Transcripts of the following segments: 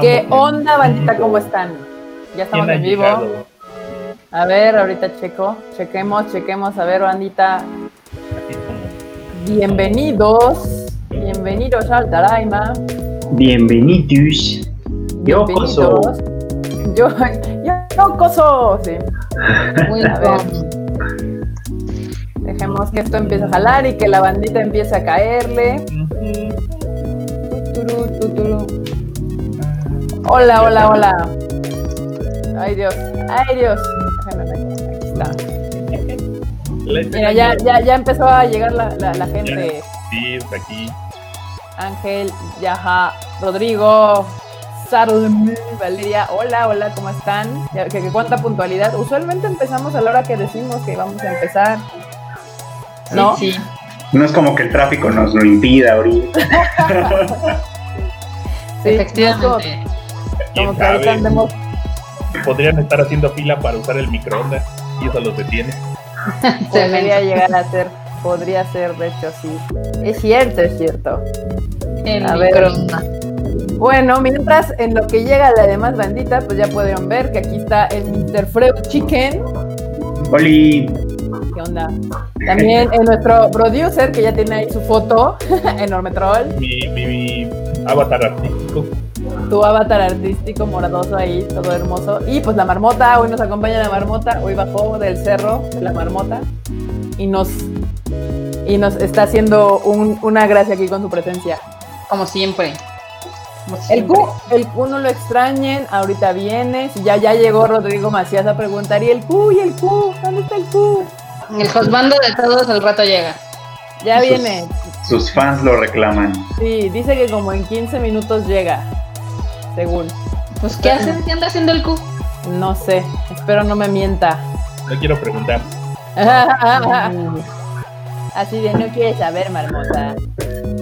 ¿Qué onda, bandita? ¿Cómo están? Ya estamos en vivo. A ver, ahorita checo. Chequemos, chequemos. A ver, bandita. Bienvenidos. Bienvenidos al Taraima. Bienvenidos. Yo coso. Yo, yo coso. Sí. Muy a ver. Dejemos que esto empiece a jalar y que la bandita empiece a caerle. Hola, hola, hola. Ay Dios, ay Dios. Aquí está. Mira, ya, ya, ya empezó a llegar la, la, gente. Sí, está aquí. Ángel, Yaja, Rodrigo, Sarulm, Valeria, hola, hola, ¿cómo están? ¿Qué, cuánta puntualidad? Usualmente empezamos a la hora que decimos que vamos a empezar. ¿No? Sí. No es como que el tráfico nos lo impida ahorita. sí, Efectivamente. Como, que ahorita andemos... Podrían estar haciendo fila para usar el microondas y eso los detiene. Podría llegar a ser, podría ser, de hecho, sí. Es cierto, es cierto. El a microondas. Bueno, mientras en lo que llega la demás bandita, pues ya pudieron ver que aquí está el Mr. Freud Chicken. Oli. ¿Qué onda? También en nuestro producer, que ya tiene ahí su foto, enorme troll. Mi, mi, mi avatar artístico. Tu avatar artístico moradoso ahí, todo hermoso. Y pues la marmota, hoy nos acompaña la marmota, hoy bajó del cerro de la marmota y nos, y nos está haciendo una gracia aquí con su presencia. Como siempre. El Q, el Q no lo extrañen, ahorita viene. Si ya, ya llegó Rodrigo Macías a preguntar, ¿y el Q? ¿Y el Q? ¿Dónde está el Q? El hosbando de todos al rato llega. Ya viene. Sus fans lo reclaman. Sí, dice que como en 15 minutos llega, según. Pues, ¿qué hace? ¿Qué anda haciendo el Q? No sé, espero no me mienta. No quiero preguntar. Así de, no quieres saber, marmota.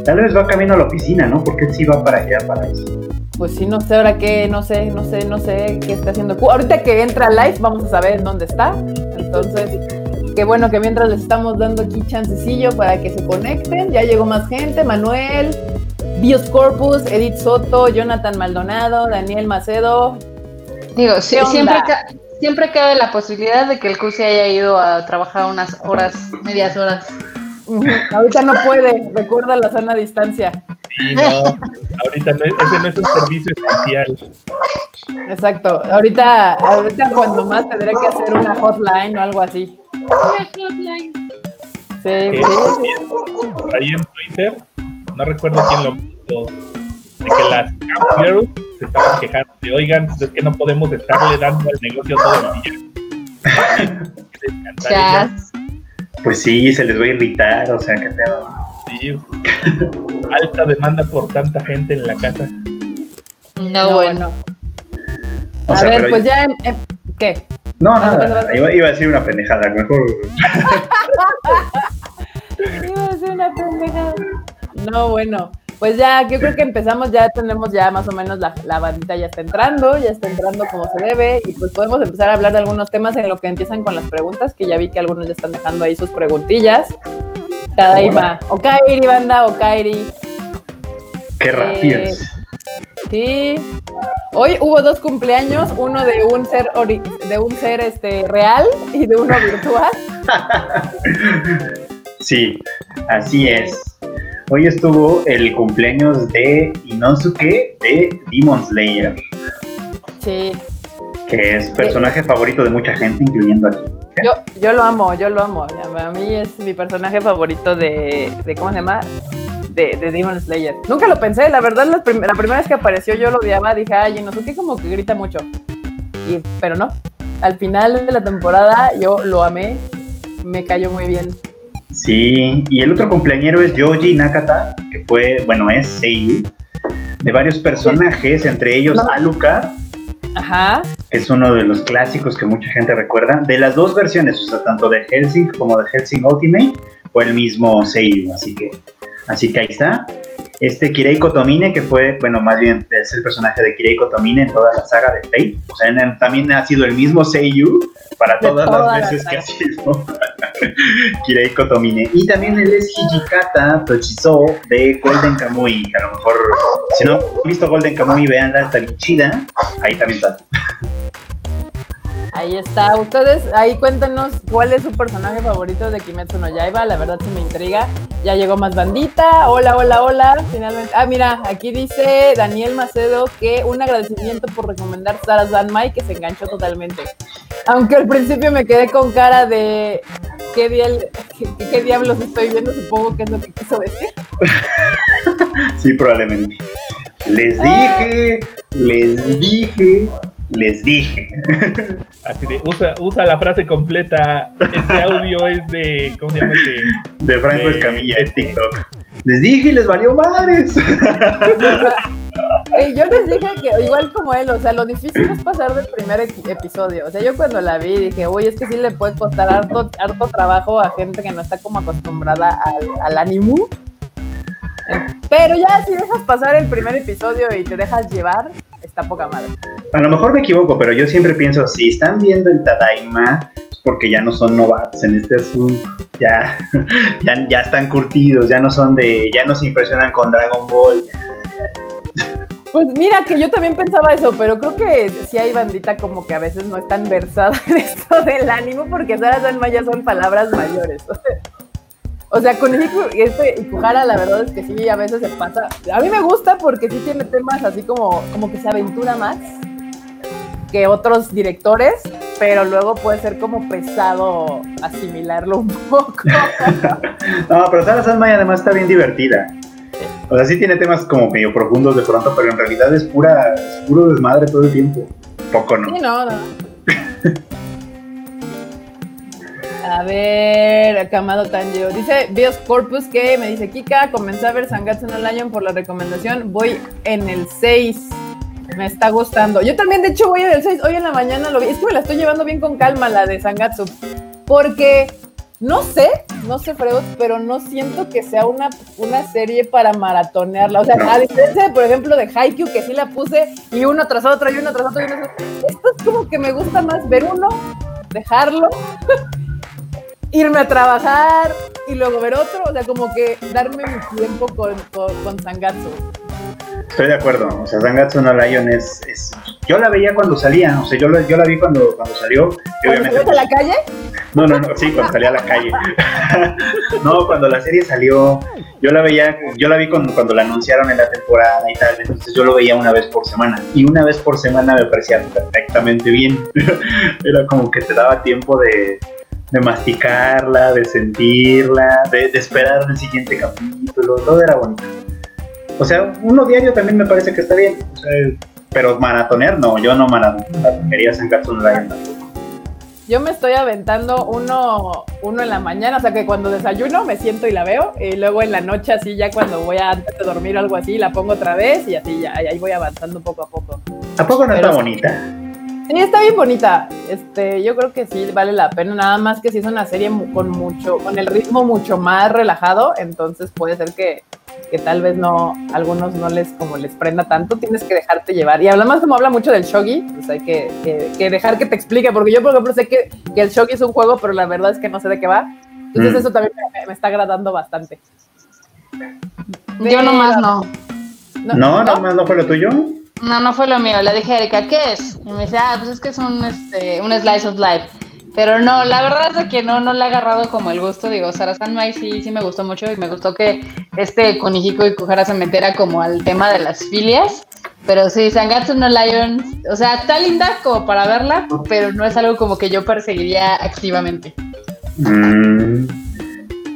Tal vez va camino a la oficina, ¿no? Porque él sí va para allá, para eso. Pues sí, no sé ahora qué, no sé, no sé, no sé qué está haciendo. Ahorita que entra live vamos a saber dónde está. Entonces, qué bueno que mientras les estamos dando aquí chancecillo para que se conecten. Ya llegó más gente, Manuel, Bios Corpus, Edith Soto, Jonathan Maldonado, Daniel Macedo. Digo, siempre, siempre cabe la posibilidad de que el se haya ido a trabajar unas horas, medias horas. Ahorita no puede, recuerda la sana distancia. Sí, no, ahorita no, ese no es un servicio especial. Exacto, ahorita, ahorita cuando más tendré que hacer una hotline o algo así. Una hotline. Sí, sí. Ahí en Twitter, no recuerdo quién lo puso, de que las Camp se estaban quejando de, oigan, pues es que no podemos estarle dando al negocio todo el día. Pues sí, se les va a irritar, o sea, que pedo. Sí, alta demanda por tanta gente en la casa. No, bueno. a ver, pues ya, em, ¿qué? No, nada, iba, iba, a decir una pendejada, mejor. iba a decir una pendejada. No, bueno. Pues ya, yo creo que empezamos, ya tenemos ya más o menos la, la, bandita ya está entrando, ya está entrando como se debe, y pues podemos empezar a hablar de algunos temas en lo que empiezan con las preguntas, que ya vi que algunos ya están dejando ahí sus preguntillas. Tadaima, Okairi, banda, Okairi. Qué. Eh, sí. Hoy hubo dos cumpleaños, uno de un ser de un ser este real y de uno virtual. sí, así es. Hoy estuvo el cumpleaños de Inosuke de Demon Slayer. Sí. Que es personaje favorito de mucha gente, incluyendo aquí. Yo, yo lo amo, yo lo amo. A mí es mi personaje favorito de, de ¿cómo se llama? De, de, Demon Slayer. Nunca lo pensé, la verdad, la, la, primera vez que apareció yo lo odiaba, dije, ay, Inosuke como que grita mucho. Y, pero no, al final de la temporada yo lo amé, me cayó muy bien. Sí, y el otro cumpleañero es Yoji Nakata, que fue, bueno, es Seiyu, de varios personajes, entre ellos Aluka, Ajá. que es uno de los clásicos que mucha gente recuerda, de las dos versiones, o sea, tanto de Helsing como de Helsing Ultimate, fue el mismo Seiyu, así que, así que ahí está. Este Kirei Kotomine, que fue, bueno, más bien es el personaje de Kirei Kotomine en toda la saga de Fate, o sea, también ha sido el mismo Seiyu para todas, las veces que ha sido. Kirei Kotomine. Y también él es Hijikata Tochizo de Golden Kamui. A lo mejor, si no han visto Golden Kamui, veanla, está bien chida. Ahí también está. Ahí está. Ustedes, ahí cuéntenos cuál es su personaje favorito de Kimetsu no Yaiba. La verdad sí me intriga. Ya llegó más bandita. Hola, hola, hola. Finalmente. Ah, mira, aquí dice Daniel Macedo que un agradecimiento por recomendar Sara Zanmai que se enganchó totalmente. Aunque al principio me quedé con cara de qué, diablos estoy viendo, supongo que es lo que quiso decir. sí, probablemente. Les dije, les dije les dije. Así de, usa, usa la frase completa. Este audio es de. ¿Cómo se llama? De, de Franco Escamilla en TikTok. Les dije y les valió madres. yo les dije que igual como él, o sea, lo difícil es pasar del primer episodio. O sea, yo cuando la vi dije, uy, es que sí le puede costar harto, harto trabajo a gente que no está como acostumbrada al, al animu. Pero ya si dejas pasar el primer episodio y te dejas llevar, está poca madre. A lo mejor me equivoco, pero yo siempre pienso, si están viendo el Tadaima, es porque ya no son novatos en este asunto. Ya, ya, ya están curtidos, ya no son de, ya no se impresionan con Dragon Ball. Pues mira, que yo también pensaba eso, pero creo que sí hay bandita como que a veces no están versada en esto del ánimo, porque Sara Sanma ya son palabras mayores. O sea, con este Ikuhara la verdad es que sí, a veces se pasa. A mí me gusta porque sí tiene temas así como, como que se aventura más que otros directores, pero luego puede ser como pesado asimilarlo un poco. no, pero Sara Salma además está bien divertida. O sea, sí tiene temas como medio profundos de pronto, pero en realidad es pura, es puro desmadre todo el tiempo. Poco, ¿no? Sí, no, no. A ver, Akamado Tanjiro. Dice Bios Corpus que me dice Kika, comencé a ver Sangatsu no Lion por la recomendación. Voy en el 6. Me está gustando. Yo también, de hecho, voy en el 6. Hoy en la mañana lo vi. Es que me la estoy llevando bien con calma la de Sangatsu. Porque no sé, no sé, Freud, pero no siento que sea una, una serie para maratonearla. O sea, a diferencia, por ejemplo, de Haikyuu, que sí la puse y uno tras otro, y uno tras otro, y uno tras otro. Esto es como que me gusta más ver uno, dejarlo irme a trabajar y luego ver otro, o sea, como que darme mi tiempo con, con, Sangatsu. Estoy de acuerdo, o sea, Sangatsu no Lion es, es, Yo la veía cuando salía, o sea, yo, yo la vi cuando, cuando salió. ¿Cuando a la calle? No, no, no, sí, cuando salía a la calle. no, cuando la serie salió, yo la veía, yo la vi cuando, cuando la anunciaron en la temporada y tal, entonces yo lo veía una vez por semana. Y una vez por semana me parecía perfectamente bien. Era como que te daba tiempo de, de masticarla, de sentirla, de, esperar el siguiente capítulo, todo era bonito. O sea, uno diario también me parece que está bien, pero maratonear no, yo no maratonearía Sangatsu no Lion Yo me estoy aventando uno, uno en la mañana, o sea que cuando desayuno me siento y la veo, y luego en la noche así ya cuando voy a antes de dormir o algo así, la pongo otra vez y así ya, ahí voy avanzando poco a poco. ¿A poco no está bonita? Sí, está bien bonita. Este, yo creo que sí vale la pena. Nada más que si es una serie con mucho, con el ritmo mucho más relajado, entonces puede ser que, que tal vez no, algunos no les como les prenda tanto. Tienes que dejarte llevar. Y además como habla mucho del shogi, pues hay que, que, dejar que te explique, porque yo por ejemplo sé que, que, el shogi es un juego, pero la verdad es que no sé de qué va. Entonces mm. eso también me, está agradando bastante. Yo nomás no. No, no, nomás no fue lo tuyo. No, no fue lo mío. Le dije a Erika, ¿qué es? Y me dice, ah, pues es que es un, este, un slice of life. Pero no, la verdad es que no, no le ha agarrado como el gusto. Digo, Sarasan Mai sí, sí me gustó mucho y me gustó que este Konihiko y Kuhara se metiera como al tema de las filias. Pero sí, Sangatsu no Lion, o sea, está linda como para verla, pero no es algo como que yo perseguiría activamente. Mm.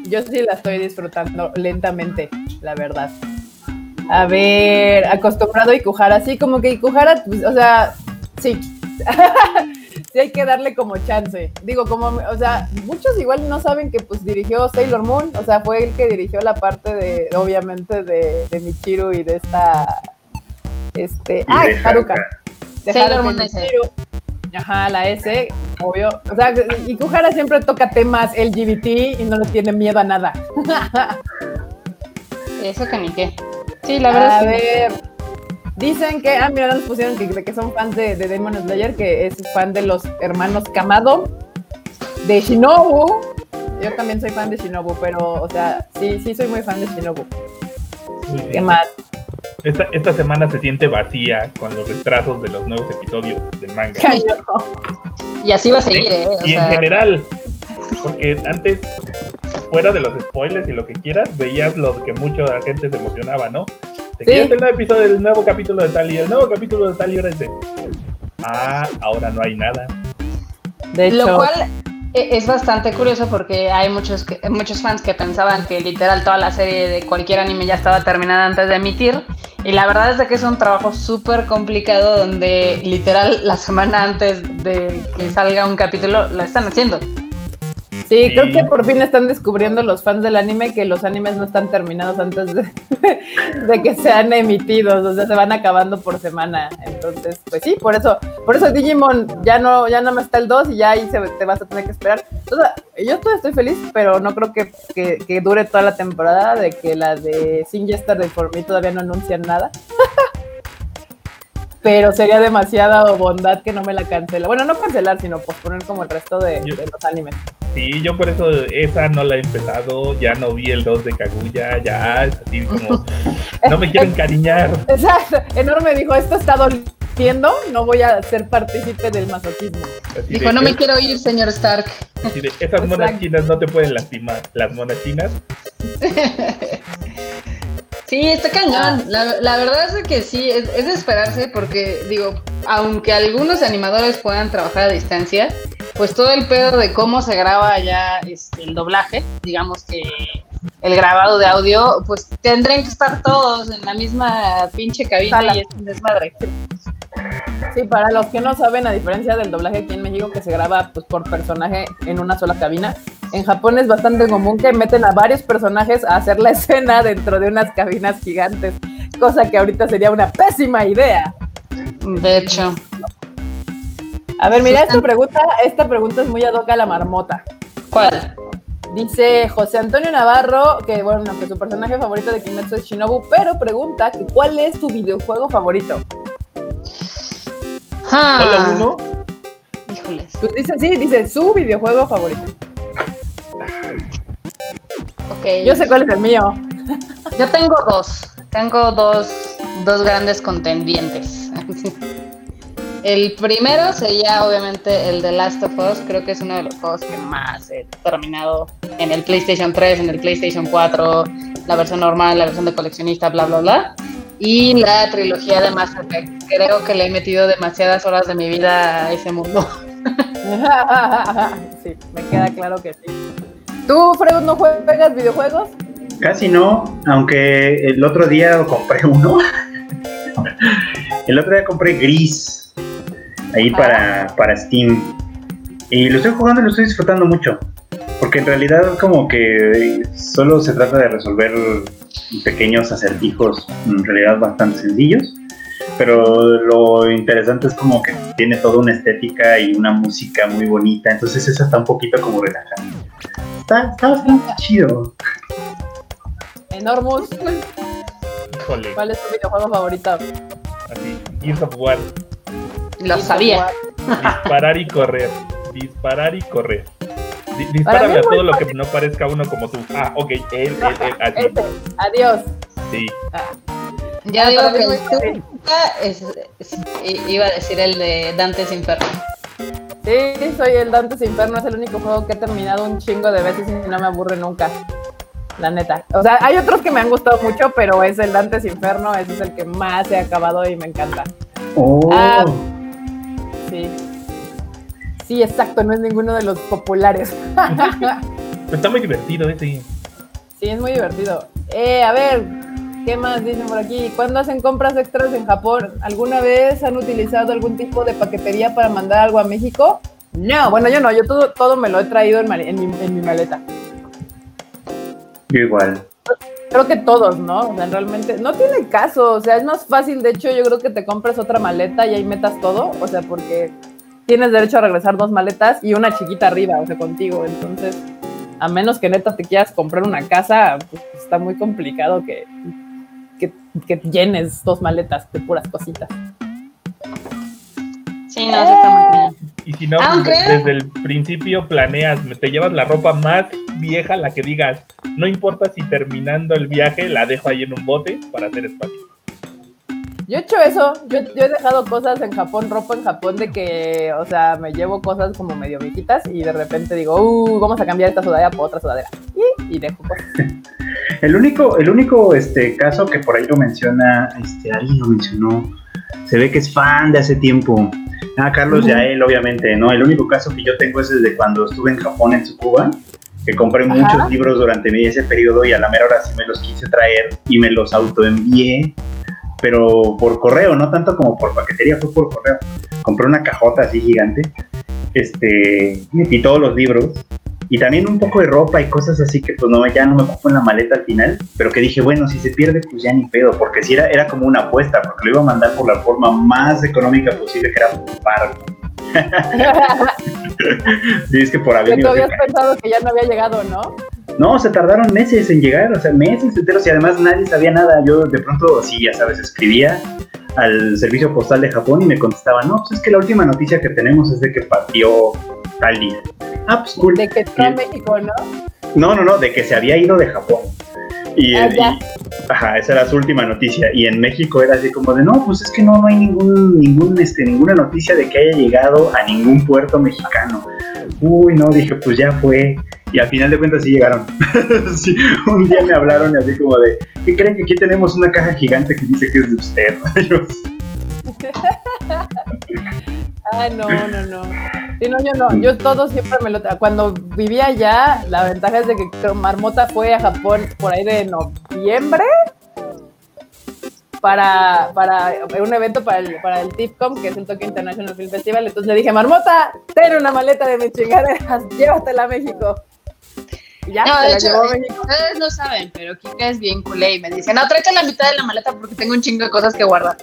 Yo sí la estoy disfrutando lentamente, la verdad a ver, acostumbrado a Ikuhara, así como que Ikuhara, pues, o sea, sí, sí hay que darle como chance. Digo, como, o sea, muchos igual no saben que pues dirigió Sailor Moon, o sea, fue el que dirigió la parte de, obviamente, de, de Michiru y de esta, este, ay, Haruka. De Sailor Moon Ajá, la S, obvio. O sea, Ikuhara siempre toca temas LGBT y no le tiene miedo a nada. Eso que ni qué. Sí, la verdad. A ver. Dicen que, ah, mira, nos pusieron que, que son fans de, de, Demon Slayer, que es fan de los hermanos Kamado, de Shinobu, yo también soy fan de Shinobu, pero, o sea, sí, sí soy muy fan de Shinobu. Bien. ¿Qué más? Esta, esta semana se siente vacía con los retrasos de los nuevos episodios del manga. Y así va a seguir, ¿eh? O y en sea, general, porque antes, fuera de los spoilers y lo que quieras, veías lo que mucha gente se emocionaba, ¿no? Te Sí. quieres el nuevo episodio del nuevo capítulo de tal y el nuevo capítulo de tal y ahora es de. Ah, ahora no hay nada. De hecho, Lo cual e- es bastante curioso porque hay muchos, que- muchos fans que pensaban que literal toda la serie de cualquier anime ya estaba terminada antes de emitir. Y la verdad es de que es un trabajo súper complicado donde literal la semana antes de que salga un capítulo lo están haciendo. Sí, Sí. creo que por fin están descubriendo los fans del anime que los animes no están terminados antes de, de que sean emitidos, o sea, se van acabando por semana. Entonces, pues sí, por eso, por eso Digimon ya no, ya no me está el 2 y ya ahí se, te vas a tener que esperar. O sea, yo todavía estoy feliz, pero no creo que, que, que dure toda la temporada, de que la de Sin Yesterday for Me todavía no anuncian nada. Pero sería demasiada bondad que no me la cancela. Bueno, no cancelar, sino posponer como el resto de, Yo- de los animes. Sí, yo por eso esa no la he empezado, ya no vi el 2 de Kaguya, ya es así como. No me quiero encariñar. Exacto. Enorme dijo, esto está doliendo, no voy a ser partícipe del masoquismo. Así Dijo, de, no me es- quiero ir, señor Stark. así de, esas monas chinas no te pueden lastimar. Las monas chinas, Sí, está cañón. La, la verdad es que sí, es, es de esperarse porque, digo, aunque algunos animadores puedan trabajar a distancia, pues todo el pedo de cómo se graba ya este, el doblaje, digamos que el grabado de audio, pues tendrían que estar todos en la misma pinche cabina Sala. y es un desmadre. Sí, para los que no saben, a diferencia del doblaje aquí en México que se graba pues, por personaje en una sola cabina, en Japón es bastante común que meten a varios personajes a hacer la escena dentro de unas cabinas gigantes, cosa que ahorita sería una pésima idea. De hecho, A ver, mira, esta pregunta, esta pregunta es muy ad hoc a la marmota. ¿cuál? Dice José Antonio Navarro que, bueno, que su personaje favorito de Kimetsu es Shinobu, pero pregunta que cuál es tu videojuego favorito. Ah, solo uno. Híjoles. Pues dice, sí, dice su videojuego favorito. Ok. Yo sé cuál es el mío. Yo tengo dos. Tengo dos, dos grandes contendientes. El primero sería obviamente el de Last of Us. Creo que es uno de los juegos que más he terminado en el PlayStation 3, en el PlayStation 4, la versión normal, la versión de coleccionista, bla, bla, bla. Y la trilogía de Mass Effect. Creo que le he metido demasiadas horas de mi vida a ese mundo. sí, me queda claro que sí. ¿Tú, Freud, no juegas videojuegos? Casi no, aunque el otro día compré uno. el otro día compré Gris, ahí para, para Steam. Y lo estoy jugando y lo estoy disfrutando mucho. Porque en realidad como que solo se trata de resolver pequeños acertijos, en realidad bastante sencillos. Pero lo interesante es como que tiene toda una estética y una música muy bonita. Entonces eso está un poquito como relajante. Está, está bastante chido. Enormous, Híjole, ¿cuál es tu videojuego favorito? así. Gears of War. Lo sabía. Disparar y correr. Disparar y correr. Dispárame a todo lo que no parezca uno como tú. Ah, ok, él, él, él, así. Ese, adiós. Sí. Ya Ah, digo para mí que el es, es- iba a decir el de Dante's Inferno. Sí, soy el Dante's Inferno, es el único juego que he terminado un chingo de veces y no me aburre nunca. La neta. O sea, hay otros que me han gustado mucho, pero es el Dante's Inferno, ese es el que más he acabado y me encanta. Oh. Ah. Sí. Sí, exacto, no es ninguno de los populares. Pero está muy divertido ese. Sí, es muy divertido. Eh, a ver, ¿qué más dicen por aquí? ¿Cuándo hacen compras extras en Japón? ¿Alguna vez han utilizado algún tipo de paquetería para mandar algo a México? No, bueno, yo no, yo todo, todo me lo he traído en mi, en mi maleta. Yo igual. Creo que todos, ¿no? O sea, realmente no tiene caso, o sea, es más fácil, de hecho, yo creo que te compras otra maleta y ahí metas todo, o sea, porque tienes derecho a regresar dos maletas y una chiquita arriba, o sea, contigo, entonces, a menos que neta te quieras comprar una casa, pues está muy complicado que, que, que llenes dos maletas de puras cositas. Sí, no, sí está muy bien. Y si no, Aunque- pues, desde el principio planeas, te llevas la ropa más vieja, la que digas, no importa si terminando el viaje la dejo ahí en un bote para hacer espacio. Yo he hecho eso, yo, yo he dejado cosas en Japón, ropa en Japón de que, o sea, me llevo cosas como medio viejitas y de repente digo, uh, vamos a cambiar esta sudadera por otra sudadera. Y, y dejo cosas. El único, el único este, caso que por ahí lo menciona, este, alguien lo mencionó, se ve que es fan de hace tiempo. Ah, Carlos Ujú. Yael, obviamente, ¿no? El único caso que yo tengo es desde cuando estuve en Japón, en Tsukuba, que compré Ajá. muchos libros durante ese periodo y a la mera hora sí me los quise traer y me los autoenvié, pero por correo, no tanto como por paquetería, fue por correo. Compré una cajota así gigante, este, metí todos los libros y también un poco de ropa y cosas así que pues no, ya no me ocupo en la maleta al final, pero que dije, bueno, si se pierde pues ya ni pedo, porque si era, era como una apuesta, porque lo iba a mandar por la forma más económica posible, que era por barco. Y es que por avión tú habías pensado que ya no había llegado, ¿no? No, se tardaron meses en llegar, o sea, meses enteros y además nadie sabía nada. Yo de pronto, sí, ya sabes, escribía al servicio postal de Japón y me contestaban, no, pues es que la última noticia que tenemos es de que partió tal día. Ah, pues cool. De que está Y- México, ¿no? No, no, no, de que se había ido de Japón. Y, Ah, y- ajá, esa era su última noticia. Y en México era así como de, no, pues es que no, no hay ningún, ningún, este, ninguna noticia de que haya llegado a ningún puerto mexicano. Uy, no, dije, pues ya fue. Y al final de cuentas sí llegaron. Un día me hablaron y así como de, ¿qué creen que aquí tenemos una caja gigante que dice que es de usted? Ah, no, no, no. Sí, no, yo no. Yo todo siempre me lo... Cuando vivía allá, la ventaja es de que Marmota fue a Japón por ahí de noviembre para, para un evento para el, para el TIFCOM, que es el Tokyo International Film Festival. Entonces le dije, Marmota, ten una maleta de mis chingaderas, llévatela a México. Ya, No, de hecho, ustedes no saben, pero Kika es bien culé y me dice, no, tráete la mitad de la maleta porque tengo un chingo de cosas que guardar.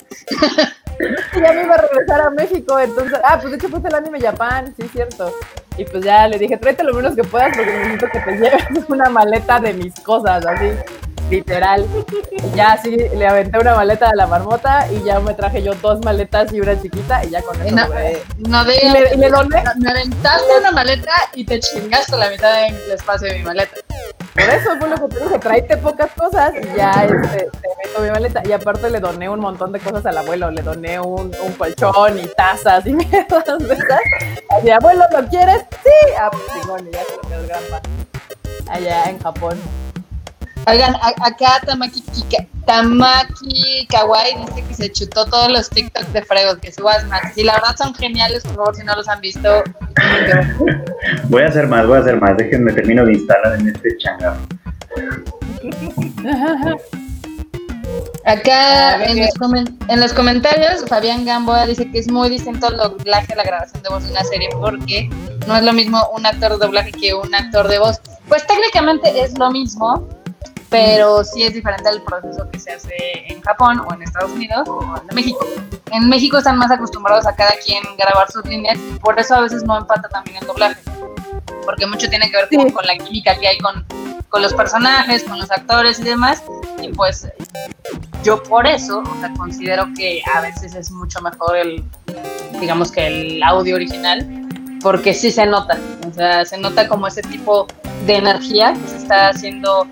Y ya me iba a regresar a México, entonces, ah, pues de hecho puse el anime Japan, sí, cierto. Y pues ya le dije, tráete lo menos que puedas porque necesito que te lleves una maleta de mis cosas, así, literal. Ya así le aventé una maleta a la marmota y ya me traje yo dos maletas y una chiquita y ya con eso No, logré. no de, Y le, y le doné, me aventaste una maleta y te chingaste la mitad del espacio de mi maleta. por eso fue lo que te dije, tráete pocas cosas y ya este, te meto mi maleta. Y aparte le doné un montón de cosas al abuelo, le doné un, un colchón y tazas y mierdas de esas. Así, abuelo, ¿lo quieres? Sí, ah, pues chingón, y ya se lo quedó el gran. Allá en Japón. Oigan, acá Tamaki, Kika- Tamaki Kawaii dice que se chutó todos los TikToks de Fregos, que subas más. Y la verdad son geniales, por favor, si no los han visto. voy a hacer más, voy a hacer más. Déjenme termino de instalar en este changarro. Acá en los, en los comentarios, Fabián Gamboa dice que es muy distinto el doblaje a la grabación de voz de una serie porque no es lo mismo un actor de doblaje que un actor de voz. Pues técnicamente es lo mismo, pero sí es diferente el proceso que se hace en Japón o en Estados Unidos o en México. En México están más acostumbrados a cada quien grabar sus líneas por eso a veces no empata también el doblaje. Porque mucho tiene que ver Sí. con la química que hay con, con los personajes, con los actores y demás. Y pues yo por eso, o sea, considero que a veces es mucho mejor el, digamos que el audio original, porque sí se nota, o sea, se nota como ese tipo de energía que se está haciendo,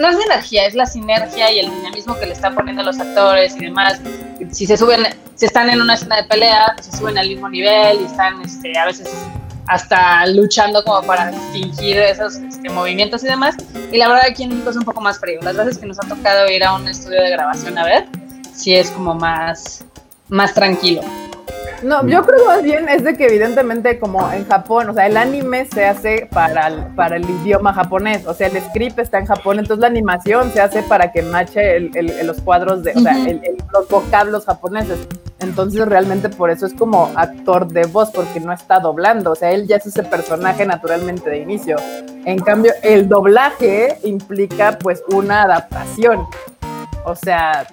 no es de energía, es la sinergia y el dinamismo que le están poniendo los actores y demás. Si se suben, si están en una escena de pelea, pues se suben al mismo nivel y están este, a veces hasta luchando como para fingir esos este, movimientos y demás. Y la verdad aquí en México es un poco más frío. Las veces que nos ha tocado ir a un estudio de grabación a ver, sí es como más, más tranquilo. No, yo creo más bien es de que evidentemente como en Japón, o sea, el anime se hace para el, para el idioma japonés, o sea, el script está en Japón, entonces la animación se hace para que mache el- los cuadros de, o sea, Ujú. el- el- los vocablos japoneses. Entonces realmente por eso es como actor de voz, porque no está doblando, o sea, él ya es ese personaje naturalmente de inicio. En cambio, el doblaje implica pues una adaptación. O sea,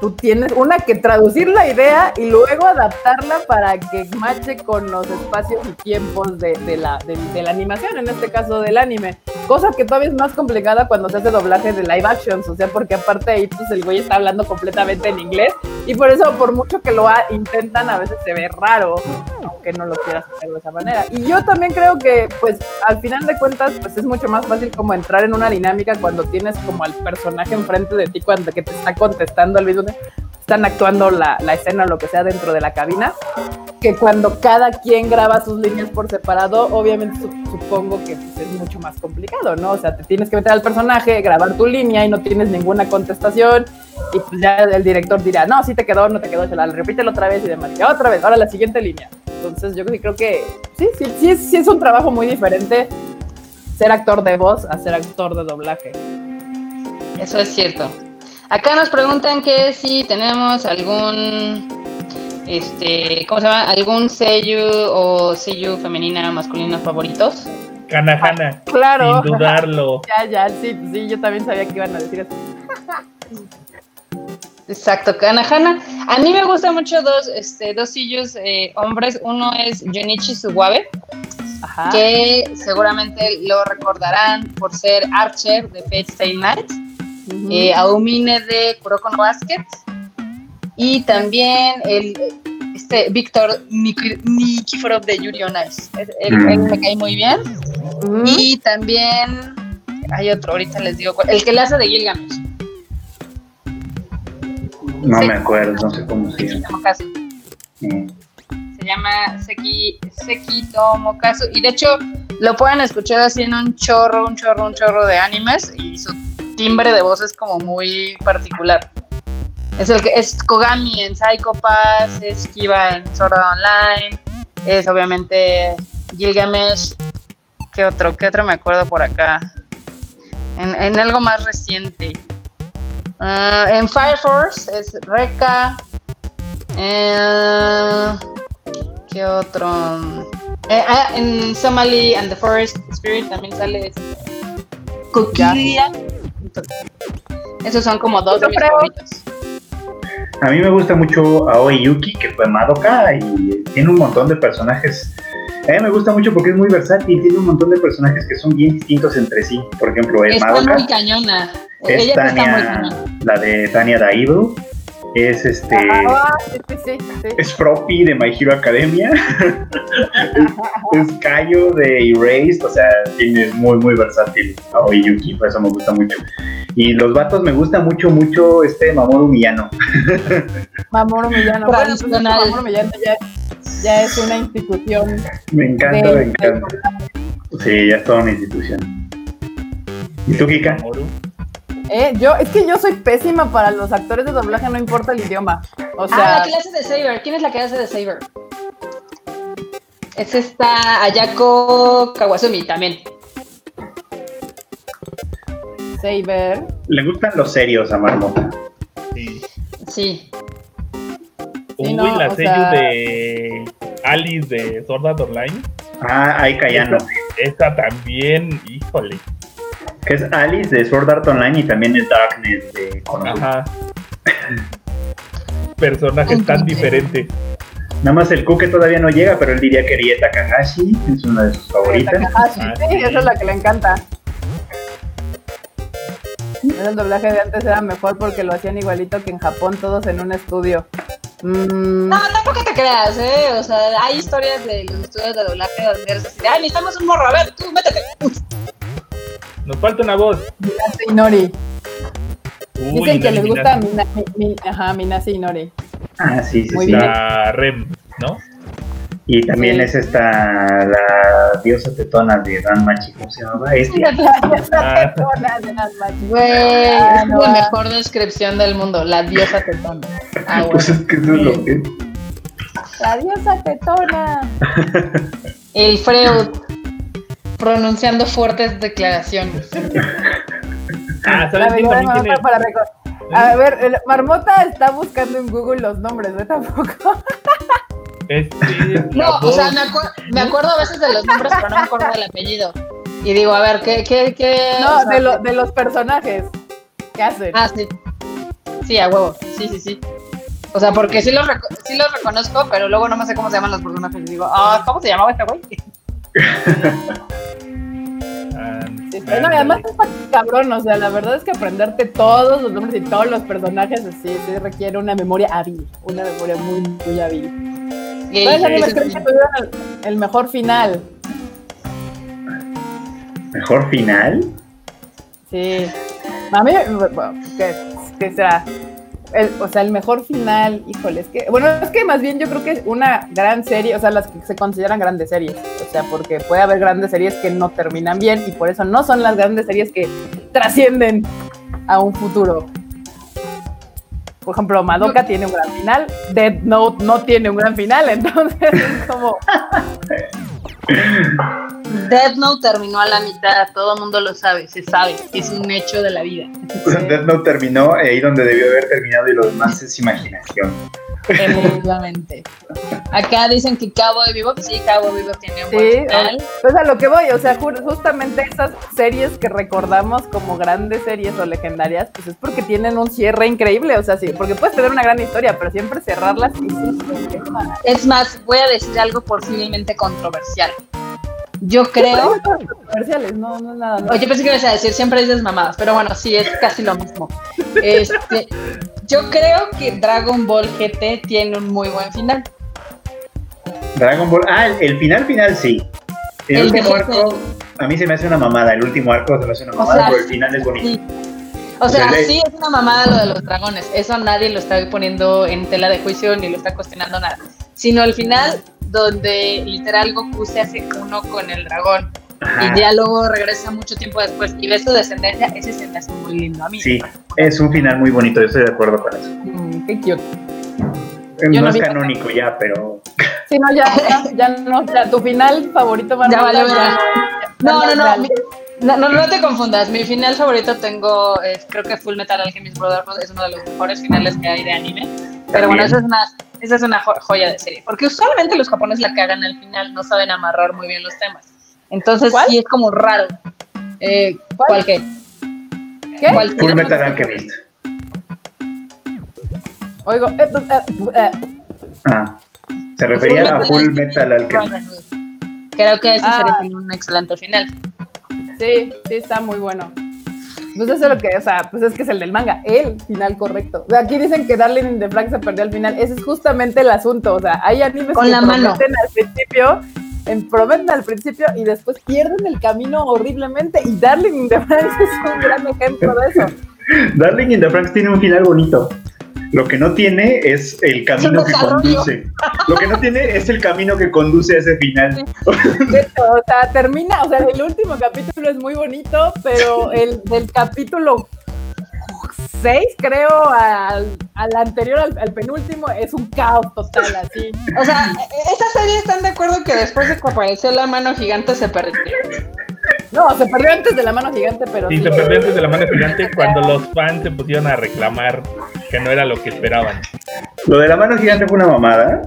tú tienes una que traducir la idea y luego adaptarla para que mache con los espacios y tiempos de, la, de, la animación, en este caso del anime. Cosa que todavía es más complicada cuando se hace doblaje de live actions, o sea, porque aparte ahí pues el güey está hablando completamente en inglés y por eso por mucho que lo intentan a veces se ve raro, aunque no lo quieras hacer de esa manera. Y yo también creo que pues al final de cuentas pues es mucho más fácil como entrar en una dinámica cuando tienes como al personaje enfrente de ti cuando que te está contestando al mismo están actuando la, la escena o lo que sea dentro de la cabina, que cuando cada quien graba sus líneas por separado, obviamente supongo que pues, es mucho más complicado, ¿no? O sea, te tienes que meter al personaje, grabar tu línea y no tienes ninguna contestación y pues ya el director dirá, no, sí te quedó, no te quedó, la repítelo otra vez y demás. Y otra vez, ahora la siguiente línea. Entonces yo creo que sí, sí, sí, sí es un trabajo muy diferente ser actor de voz a ser actor de doblaje. Eso es cierto. Acá nos preguntan que si tenemos algún, este, ¿cómo se llama? ¿Algún sello o sello femenina masculino favoritos? Kanahana. claro. Sin dudarlo. Ya, ya, sí, sí, yo también sabía que iban a decir eso. Exacto, Kanahana. A mí me gustan mucho dos, este, dos sillos eh, hombres. Uno es Junichi Suwabe, que seguramente lo recordarán por ser Archer de Fate Stay Night eh, Aumine de Kuroko no Basket y también el este Víctor Nikiforov de Yuri on Ice. Él, me cae muy bien. Y también hay otro, ahorita les digo, el que le hace de Gilgamesh. No me acuerdo, no sé cómo se llama. Se llama Seki, Seki Tomokazu. Y de hecho, lo pueden escuchar así en un chorro, un chorro, un chorro de animes. Y su timbre de voz es como muy particular. Es el que es Kogami en Psycho Pass, es Kiva en Sword Online, es obviamente Gilgamesh. ¿Qué otro? ¿Qué otro me acuerdo por acá? En, algo más reciente. Ah, en Fire Force es Reka. Eh, ¿Qué otro? Eh, ah, en Somali and the Forest Spirit también sale Kokiria. Esos son como dos de mis favoritos. A mí me gusta mucho Aoi Yuki, que fue Madoka, y tiene un montón de personajes. A mí me gusta mucho porque es muy versátil, tiene un montón de personajes que son bien distintos entre sí. Por ejemplo, es Madoka. muy cañona. Es Tania, la de Tania Daibo es este ah, es Propi de My Hero Academia. Es, Kayo de Erased o sea tiene muy muy versátil. Aoi Yuki por eso me gusta mucho. Y los vatos me gusta mucho mucho este Mamoru Miyano. Mamoru Miyano. Bueno, Mamoru Miyano ya, ya, es una institución me encanta me encanta. sí ya es toda una institución. ¿y tú Kika? Eh, yo, es que yo soy pésima para los actores de doblaje, no importa el idioma. O ah, sea, ah, la clase de Saber. ¿Quién es la que hace de Saber? Es esta Ayako Kawasumi también. Saber. Le gustan los serios a Marmota. Sí. Sí. Uy, la sello de Alice de Sword Art Online. Ah, ahí Cayano. esta también, híjole que es Alice de Sword Art Online y también el Darkness de Ajá. Personajes tan diferentes. Nada más el Kuke todavía no llega, pero él diría que Rie Takahashi es una de sus favoritas. Takahashi, ah, sí, esa es la que le encanta. El doblaje de antes era mejor porque lo hacían igualito que en Japón, todos en un estudio. Mm. No, tampoco te creas, ¿eh? O sea, hay historias de los estudios de doblaje donde eres así, ay, necesitamos un morro, a ver, tú métete. Nos falta una voz. Minase Inori. Dicen que les gusta Minase, mi, ajá, Minase Inori. Ah, sí, sí, Muy sí. La Rem, ¿no? Y también es esta, la diosa tetona de Dan Machi, ¿cómo se llama? Este. La diosa tetona de Dan Machi. Güey, ah, es la mejor descripción del mundo, la diosa tetona. Ah, bueno. Pues es que eso es lo que La diosa tetona. El Freud pronunciando fuertes declaraciones. ah, ¿sabes también tiene? Para a ver, Marmota está buscando en Google los nombres, ¿no? Tampoco. Este, no, o sea, me, me, acuerdo a veces de los nombres, pero no me acuerdo del apellido. Y digo, a ver, ¿qué? qué, qué no, de, lo, de los personajes. ¿Qué hacen? Ah, sí. Sí, a huevo. Sí, sí, sí. O sea, porque sí los, sí los reconozco, pero luego no me sé cómo se llaman los personajes. Y digo, ah, ¿cómo se llamaba este güey? Sí, pero no, y además está cabrón, o sea, la verdad es que aprenderte todos los nombres y todos los personajes así, sí requiere una memoria hábil, una memoria muy, muy hábil. Y- ¿Cuáles animes y- creen que tuvieron el, el mejor final? ¿Mejor final? Sí. A mí, bueno, ¿qué, qué será? El- o sea, el mejor final, híjole, es que, bueno, es que más bien yo creo que es una gran serie, o sea, las que se consideran grandes series, o sea, porque puede haber grandes series que no terminan bien y por eso no son las grandes series que trascienden a un futuro. Por ejemplo, Madoka tiene un gran final, Dead Note no tiene un gran final, entonces es como, Death Note terminó a la mitad, todo el mundo lo sabe, se sabe, es un hecho de la vida. Death Note terminó ahí donde debió haber terminado y lo demás es imaginación. Efectivamente. Acá dicen que Cabo de Vivo, sí, Cabo de Vivo tiene un buen Sí, final. pues a lo que voy, o sea, ju- justamente esas series que recordamos como grandes series o legendarias, pues es porque tienen un cierre increíble, o sea, sí, porque puedes tener una gran historia, pero siempre cerrarlas y sí, Es más, voy a decir algo posiblemente controversial. Yo creo. comerciales, no, no es nada. no. Oye, pensé que ibas a decir siempre dices mamadas, pero bueno, sí, es casi lo mismo. Este, yo creo que Dragon Ball GT tiene un muy buen final. Dragon Ball. Ah, el, el final final sí. El, El de último arco, a mí se me hace una mamada. El último arco se me hace una O mamada, sea, pero el final es bonito. Sí. O sea, sí es una mamada lo de los dragones. Eso nadie lo está poniendo en tela de juicio ni lo está cuestionando nada. Sino al final, donde literal Goku se hace uno con el dragón Ajá. y ya luego regresa mucho tiempo después y ves su descendencia, ese se me hace muy lindo a mí. Sí, es un final muy bonito, yo estoy de acuerdo con eso. Mm, qué cute. Eh, Yo no no es canónico ya, pero Sí, no, ya, ya, ya no, ya, tu final favorito, Ya Manuela, valió, ya. No, no, no, ya- mi- no, no, no te confundas. Mi final favorito tengo, eh, creo que Full Metal Alchemist Brotherhood es uno de los mejores finales que hay de anime. Pero bueno, esa es una, esa es una jo- joya de serie. Porque usualmente los japoneses la cagan al final, no saben amarrar muy bien los temas. Entonces ¿Cuál? sí es como raro. Eh, ¿Cuál? ¿Cuál qué? ¿Qué? ¿Cuál Full? Metal Alchemist. Oigo, eh, eh, eh, Ah, se refería a Full Metal Alchemist. Creo que ese Ah. sería un excelente final. sí, sí, está muy bueno. Pues eso es lo que, o sea, pues es que es el del manga, el final correcto. O sea, aquí dicen que Darling in the Franxx se perdió al final. Ese es justamente el asunto. O sea, hay animes Con que la mano. prometen al principio, en- prometen al principio y después pierden el camino horriblemente. Y Darling in the Franxx es un gran ejemplo de eso. Darling in the Franxx tiene un final bonito. Lo que no tiene es el camino que conduce. Lo que no tiene es el camino que conduce a ese final. O sea, termina, o sea, el último capítulo es muy bonito, pero el del capítulo 6, creo, al, al anterior, al, al penúltimo, es un caos total, así. O sea, esa serie están de acuerdo que después de que apareció la mano gigante se perdió. No, se perdió antes de la mano gigante, pero Sí, sí. se perdió antes de la mano gigante cuando los fans se pusieron a reclamar que no era lo que esperaban. Lo de la mano gigante fue una mamada.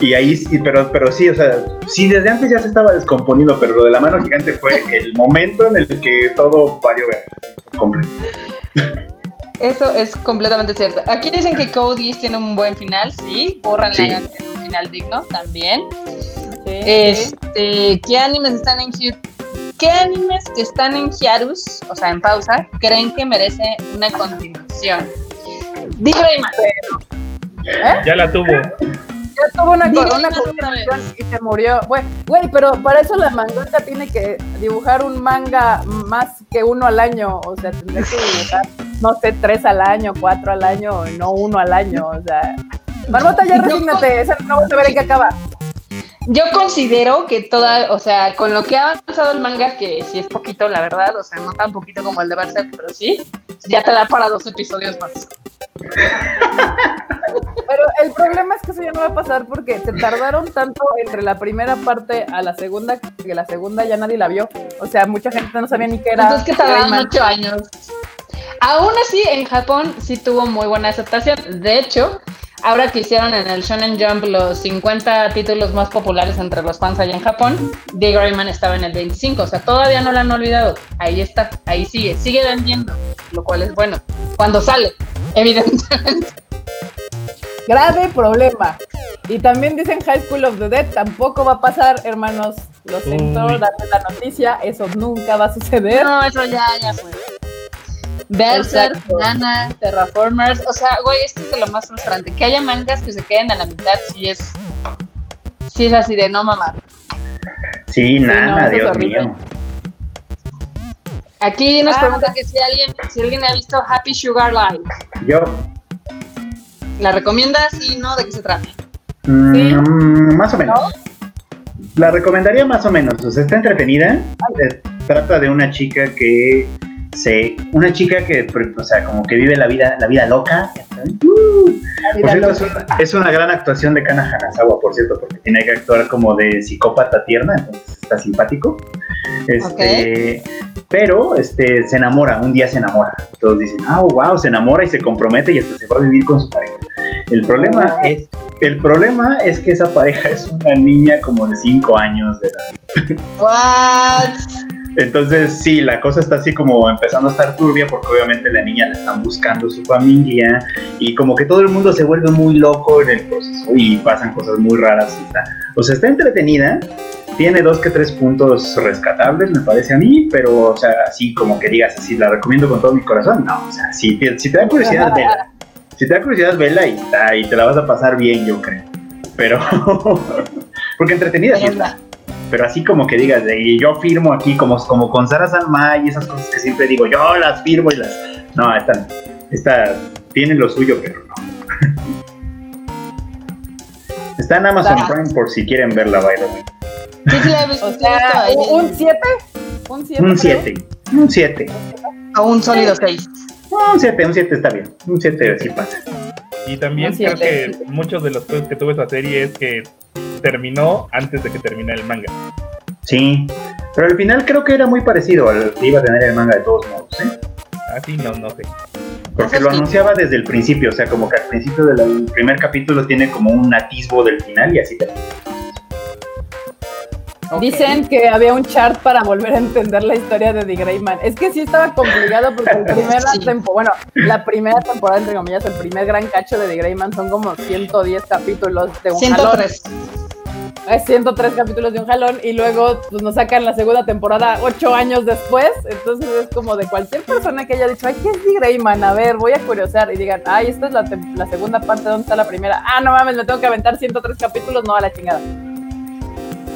Y ahí sí, pero, pero sí, o sea, sí, desde antes ya se estaba descomponiendo, pero lo de la mano gigante fue el momento en el que todo valió ver. Completo. Eso es completamente cierto. Aquí dicen que Geass tiene un buen final, sí. Borran Sí. un final digno también. Sí. Este, ¿qué animes están en ¿Qué animes que están en Hiarus, o sea, en pausa, creen que merece una continuación? Digo, Rayman. ¿Eh? Ya la tuvo. Ya tuvo una, Dime una y se murió. Güey, güey, pero para eso la mangaka tiene que dibujar un manga más que uno al año. O sea, tendría que dibujar, no sé, tres al año, cuatro al año, y no uno al año. O sea, Marmota, ya Yo- resígnate. Esa no vamos a ver en qué acaba. Yo considero que toda, o sea, con lo que ha avanzado el manga, que sí es poquito, la verdad, o sea, no tan poquito como el de Berserk, pero sí, ya te da para dos episodios más. Pero el problema es que eso ya no va a pasar porque se tardaron tanto entre la primera parte a la segunda que la segunda ya nadie la vio. O sea, mucha gente no sabía ni qué era. Entonces que tardaron ocho años. Aún así, en Japón sí tuvo muy buena aceptación. De hecho, ahora que hicieron en el Shonen Jump los 50 títulos más populares entre los fans allá en Japón, Dig Rayman estaba en el 25. O sea, todavía no lo han olvidado. Ahí está, ahí sigue, sigue vendiendo, lo cual es bueno. Cuando sale. Evidentemente. Grave problema. Y también dicen High School of the Dead, tampoco va a pasar, hermanos. Lo siento, Uy. darles la noticia, eso nunca va a suceder. No, eso ya, ya fue. Berserk. Nana, Terraformers, o sea, güey, esto es de lo más frustrante. Que haya mangas que se queden a la mitad, sí es. Sí es así de no mamá. Sí, nada, Dios mío. Aquí nos Ah. preguntan que si alguien, si alguien ha visto Happy Sugar Live. Yo, ¿La recomiendas? Sí, no, ¿de qué se trata? mm, más o menos. La recomendaría más o menos. O sea, está entretenida. Trata de una chica que se, una chica que, o sea, como que vive la vida, la vida loca. Uh, La Por cierto, es una, es una gran actuación de Kana Hanazawa, por cierto, porque tiene que actuar como de psicópata tierna, entonces está simpático. Este, Pero este, se enamora, un día se enamora. Todos dicen, ah, wow, se enamora y se compromete y hasta se va a vivir con su pareja. El problema es, el problema es que esa pareja es una niña como de 5 años de edad. What? Entonces, sí, la cosa está así como empezando a estar turbia porque obviamente la niña la están buscando su familia y como que todo el mundo se vuelve muy loco en el proceso y pasan cosas muy raras. y está- O sea, está entretenida, tiene dos que tres puntos rescatables, me parece a mí, pero, o sea, así como que digas así, la recomiendo con todo mi corazón, no, o sea, si te, si te da curiosidad, vela. Si te da curiosidad, vela y, está, y te la vas a pasar bien, yo creo. Pero, porque entretenida sí está. Pero así como que digas, de, yo firmo aquí, como, como con Sara Salma y esas cosas que siempre digo, yo las firmo y las. No, esta, esta tiene lo suyo, pero no. Está en Amazon Ah. Prime por si quieren verla, by the way. Sí, sí, la he visto. O sea, un 7. Un 7. Un 7. Un 7. O un sólido 6. Un 7, un 7 está bien. Un 7 sí pasa. Y también creo que muchos de los cosas que tuvo esa serie es que terminó antes de que termine el manga. Sí. Pero al final creo que era muy parecido al que iba a tener el manga de todos modos, ¿eh? Así no, no sé. Porque lo anunciaba desde el principio, o sea, como que al principio del primer capítulo tiene como un atisbo del final y así Dicen que había un chart para volver a entender la historia de The Grey Man. Es que sí estaba complicado porque el primer Sí. tempo, bueno, la primera temporada, entre comillas, el primer gran cacho de The Grey Man son como 110 capítulos de un jalón. 103. Es 103 capítulos de un jalón y luego pues, nos sacan la segunda temporada ocho años después. Entonces es como de cualquier persona que haya dicho, ay, ¿qué es The Grey Man? A ver, voy a curiosar y digan, ay, esta es la, la segunda parte, ¿dónde está la primera? Ah, no mames, me tengo que aventar 103 capítulos, no a la chingada.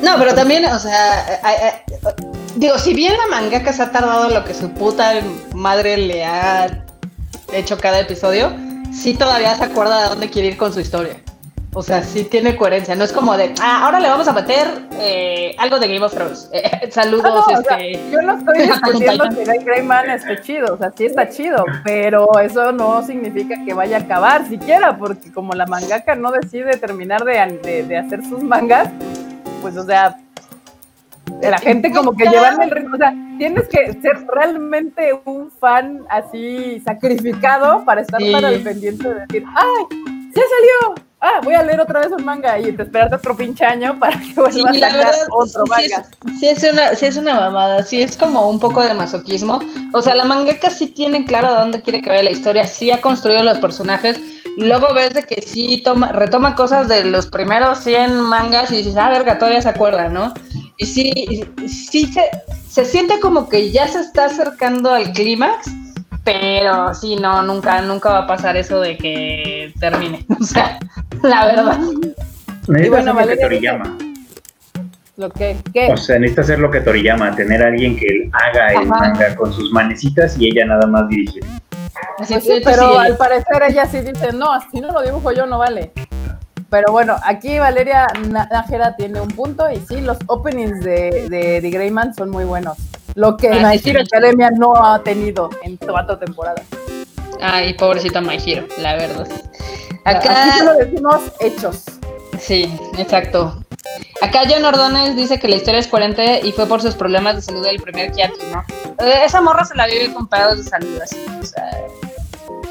No, pero también, o sea, eh, eh, eh, digo, si bien la mangaka se ha tardado lo que su puta madre le ha hecho cada episodio, sí todavía se acuerda de dónde quiere ir con su historia. O sea, sí tiene coherencia. No es como de, ah, ahora le vamos a meter eh, algo de Game of Thrones. Eh, saludos, Ah, no, o sea, este. yo no estoy discutiendo que The Grey Man esté chido, o sea, sí está chido, pero eso no significa que vaya a acabar siquiera, porque como la mangaka no decide terminar de, de- de hacer sus mangas, pues, o sea, la gente como que llevarle el ritmo, o sea, tienes que ser realmente un fan así sacrificado para estar Sí. tan al pendiente de decir, ¡ay! ¡Ya salió! Ah, voy a leer otra vez un manga y te esperarte otro pinche año para que vuelvas Sí, a sacar verdad, otro sí manga. es, sí es una, sí es una mamada, sí es como un poco de masoquismo. O sea, la mangaka sí tiene claro a dónde quiere que vaya la historia, sí ha construido los personajes. Luego ves de que sí toma, retoma cosas de los primeros 100 mangas y dices, ah, verga, todavía se acuerda, ¿no? Y sí, y sí se, se siente como que ya se está acercando al clímax, pero sí, no, nunca, nunca va a pasar eso de que termine. O sea, la verdad. Necesitas bueno, hacer lo que Valeria, Toriyama. Lo que, ¿qué? O sea, necesita hacer lo que Toriyama, tener a alguien que haga el Ajá. manga con sus manecitas y ella nada más dirigir. Así Pues sí, pero sí, al parecer ella sí dice, no, si no lo dibujo yo no vale. Pero bueno, aquí Valeria Nájera tiene un punto y sí, los openings de, de The Greyman son muy buenos. Lo que Ah, My sí, Hero sí. Academia no ha tenido en cuatro temporadas. Ay, pobrecita My Hero, la verdad. Aquí Acá, solo decimos hechos. sí, exacto. Acá John Ordones dice que la historia es coherente y fue por sus problemas de salud del primer Kiatu, ¿no? Eh, Esa morra se la vive con pedos de salud, así, o sea,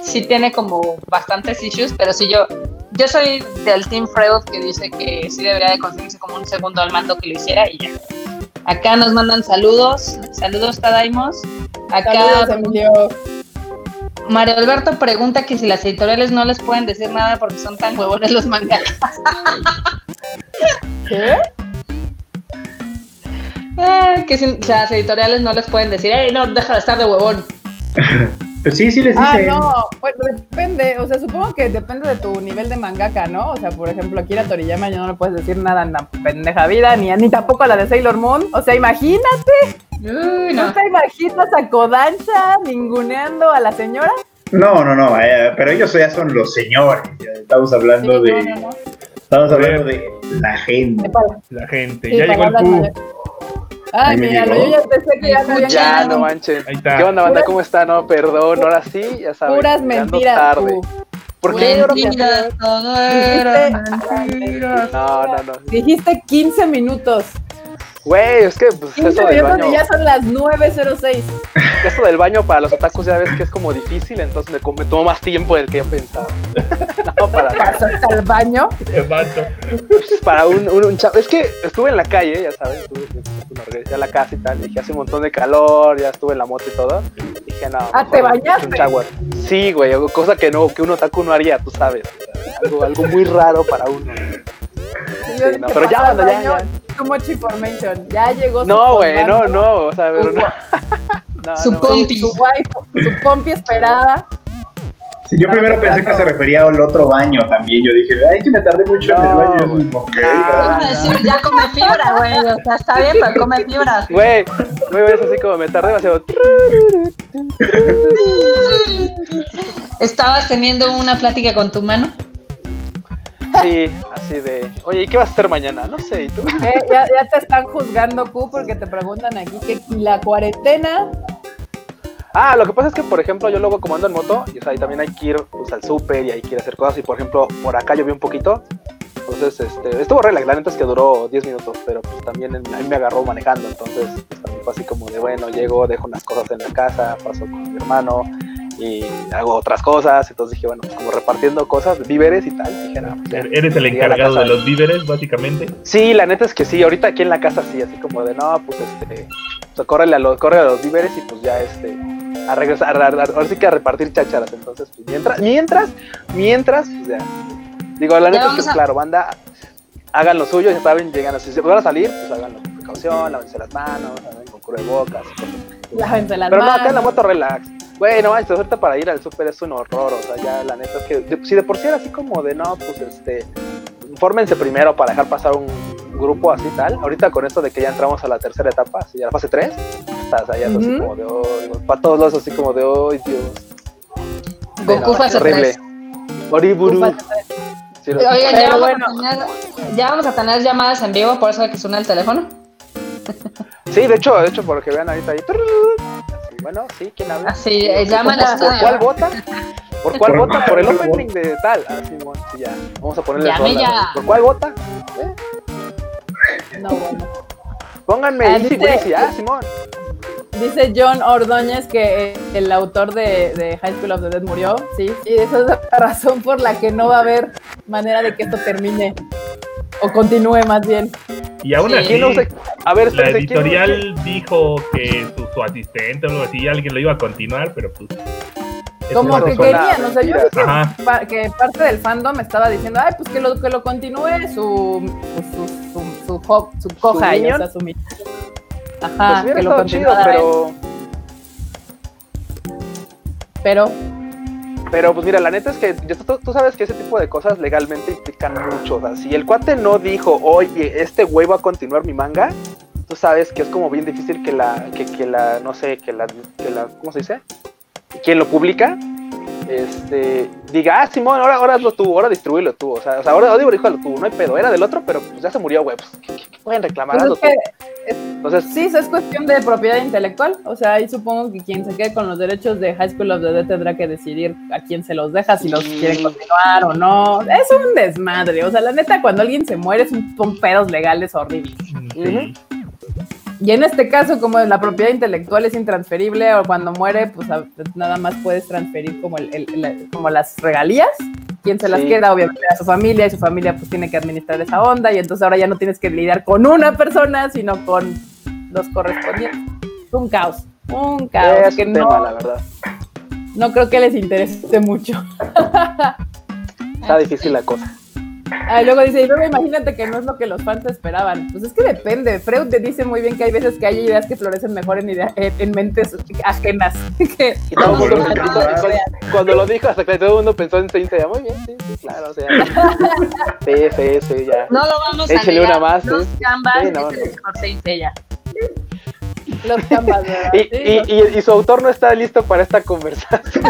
sí tiene como bastantes issues, pero sí yo, yo soy del Team Freud que dice que sí debería de conseguirse como un segundo al mando que lo hiciera y ya. Acá nos mandan saludos, saludos Tadaimos. Acá Saludos, Emilio. Mario Alberto pregunta que si las editoriales no les pueden decir nada porque son tan huevones los mangas. ¿Qué? Eh, que si las editoriales no les pueden decir, ¡Ey, no, deja de estar de huevón! Pues sí, sí les Ah, dicen. no, bueno, depende, o sea, supongo que depende de tu nivel de mangaka, ¿no? O sea, por ejemplo, aquí a Toriyama ya no le puedes decir nada en la pendeja vida, ni, ni tampoco a la de Sailor Moon. O sea, imagínate, Uy, ¿no no. te imaginas a Kodansha ninguneando a la señora? No, no, no, eh, pero ellos ya son los señores. estamos hablando Sí, de. no, no, no. Estamos hablando de la gente. La gente. sí, ya llegó el Q. míralo, llegó. yo ya pensé que ya me habían Ya, no. Ahí está. ¿Qué onda, banda? ¿Cómo está? No, perdón, ahora sí, ya saben. Puras mentiras, tarde. tú. ¿Por qué? Mentiras, todo era Dijiste- mentiras. No, no, no. Dijiste 15 minutos. Güey, es que pues, 15 eso del baño, ya son las 9.06. esto del baño para los otakus ya ves que es como difícil, entonces me, me tomó más tiempo del que yo pensaba. no, para. Pasaste al baño. Vato. Pues, para un, un, un chavo. Es que estuve en la calle, ya saben, estuve, estuve- a la casa y tal. Dije, hace un montón de calor, ya estuve en la moto y todo. Dije, no. Ah, ¿te bañaste? Un shower. Sí, güey, cosa que no, que un otaku no haría, tú sabes. algo muy raro para uno. Sí, no, pero ya, ya, baño, Too much information. Ya llegó No, güey, no, no, o sea, pero no. no, Su no, pompi. Su wife, su pompi esperada. Sí, yo primero pensé que se refería al otro baño también. Yo dije, ay, que me tardé mucho en el baño. güey. Ok, Ah, decir, ya come fibra, güey. O sea, está bien, pero come fibra. Güey, güey, es así como me tardé demasiado. ¿Estabas teniendo una plática con tu mano? Sí, así de, oye, ¿y qué vas a hacer mañana? No sé, ¿y tú? Eh, ya, ya te están juzgando, Q, porque te preguntan aquí que la cuarentena. Ah, lo que pasa es que, por ejemplo, yo luego como ando en moto, y o sea, también hay que ir pues, al súper y hay que ir a hacer cosas. Y por ejemplo, por acá llovió un poquito. Entonces, este, estuvo relax, la neta es que duró 10 minutos, pero pues también a mí me agarró manejando. Entonces, pues, también fue así como de, bueno, llego, dejo unas cosas en la casa, paso con mi hermano y hago otras cosas. Entonces dije, bueno, pues como repartiendo cosas, víveres y tal. Dije, no, pues, ya. Eres el encargado de los víveres, básicamente. Sí, la neta es que sí, ahorita aquí en la casa sí, así como de no, pues este, o sea, córrele a los, córrele a los víveres y pues ya este, a regresar, a- a- ahora sí que a repartir chácharas, entonces, pues, mientras, mientras, mientras, pues ya, digo, la Ya neta es que a- claro, banda, hagan lo suyo, ya saben, llegan a, si se van a salir, pues háganlo con precaución, lávense las manos, hagan con cubrebocas, y cosas así. Lávense las pero no, acá en la moto relax. Güey, no manches, ahorita para ir al súper es un horror, o sea, ya la neta es que, de- si de por sí era así como de, no, pues este, fórmense primero para dejar pasar un grupo así tal, ahorita con esto de que ya entramos a la tercera etapa, así, a la fase 3, estás allá así Ujú. como de, oh, para todos lados así como de, oh, Dios. Goku no, fase horrible. 3. Oriburu. Fase Sí, lo- Oigan, ya vamos, bueno. a tener, ya vamos a tener llamadas en vivo, por eso que suena el teléfono. Sí, de hecho, de hecho, porque vean ahorita ahí. Así, bueno, sí, ¿quién habla? Así, eh, llaman ¿Por, cuál vota? ¿Por cuál Por vota? Por el opening de tal. Ah, sí, bueno, sí, ya. Vamos a ponerle Llame rola, ya. ¿Por cuál vota? No, bueno. Pónganme Ah, Easy dice- Breezy, ah, Simón. Dice John Ordóñez que eh, el autor de, de High School of the Dead murió. Sí, sí, esa es la razón por la que no va a haber manera de que esto termine. O continúe más bien. Y aún Sí. así, ¿Quién no sé? A ver, la espérense, ¿quién no- editorial dijo que su, su asistente o algo así, alguien lo iba a continuar, pero pues. Como que querían, o sea, yo vi que, Ajá. pa- que parte del fandom estaba diciendo, ay, pues que lo, que lo continúe su, pues, su, su, su, coja, y, o sea, su Pues Ajá, que lo él. pero. Pero, Pero pues mira, la neta es que tú, sabes que ese tipo de cosas legalmente implican mucho. O sea, si el cuate no dijo, oye, este güey va a continuar mi manga, tú sabes que es como bien difícil que la, que, que la, no sé, que la, que la, ¿cómo se dice? Quien lo publica, este, diga, ah, Simón, ahora, ahora hazlo tú, ahora distribuirlo tú. O sea, o sea ahora ahora dibújalo tú, no hay pedo, era del otro, pero pues ya se murió, güey. Pues, ¿qué, qué- qué pueden reclamar? pues es que. Entonces, sí, eso es cuestión de propiedad intelectual. O sea, ahí supongo que quien se quede con los derechos de High School of the Dead tendrá que decidir a quién se los deja, si los Sí. quieren continuar o no. Es un desmadre. O sea, la neta, cuando alguien se muere, es un- son pedos legales horribles. Sí. Y en este caso, como la propiedad intelectual es intransferible o cuando muere, pues nada más puedes transferir como, el, el- el- como las regalías. Quien se las Sí. queda, obviamente, a su familia y su familia pues tiene que administrar esa onda y entonces ahora ya no tienes que lidiar con una persona, sino con los correspondientes. Un caos, un caos. es que un no, tema, la verdad. no creo que les interese mucho. Está difícil la cosa. Ah, luego dice, y luego imagínate que no es lo que los fans esperaban. Pues es que depende. Freud te dice muy bien que hay veces que hay ideas que florecen mejor en, idea- en, en mentes ajenas. que, Y todo el mundo Como pensó- los cuando, lo dijo, hasta que todo el mundo pensó en Saint Seiya. Muy bien, sí, sí, claro, o sea. Sí, sí, sí, ya. No lo vamos a Échale negar. una más, Los ¿eh? Gambas Sí, no, es el no. mejor Saint Seiya. Los canvas, ¿verdad? Y, Sí, y, los- y, y su autor no está listo para esta conversación.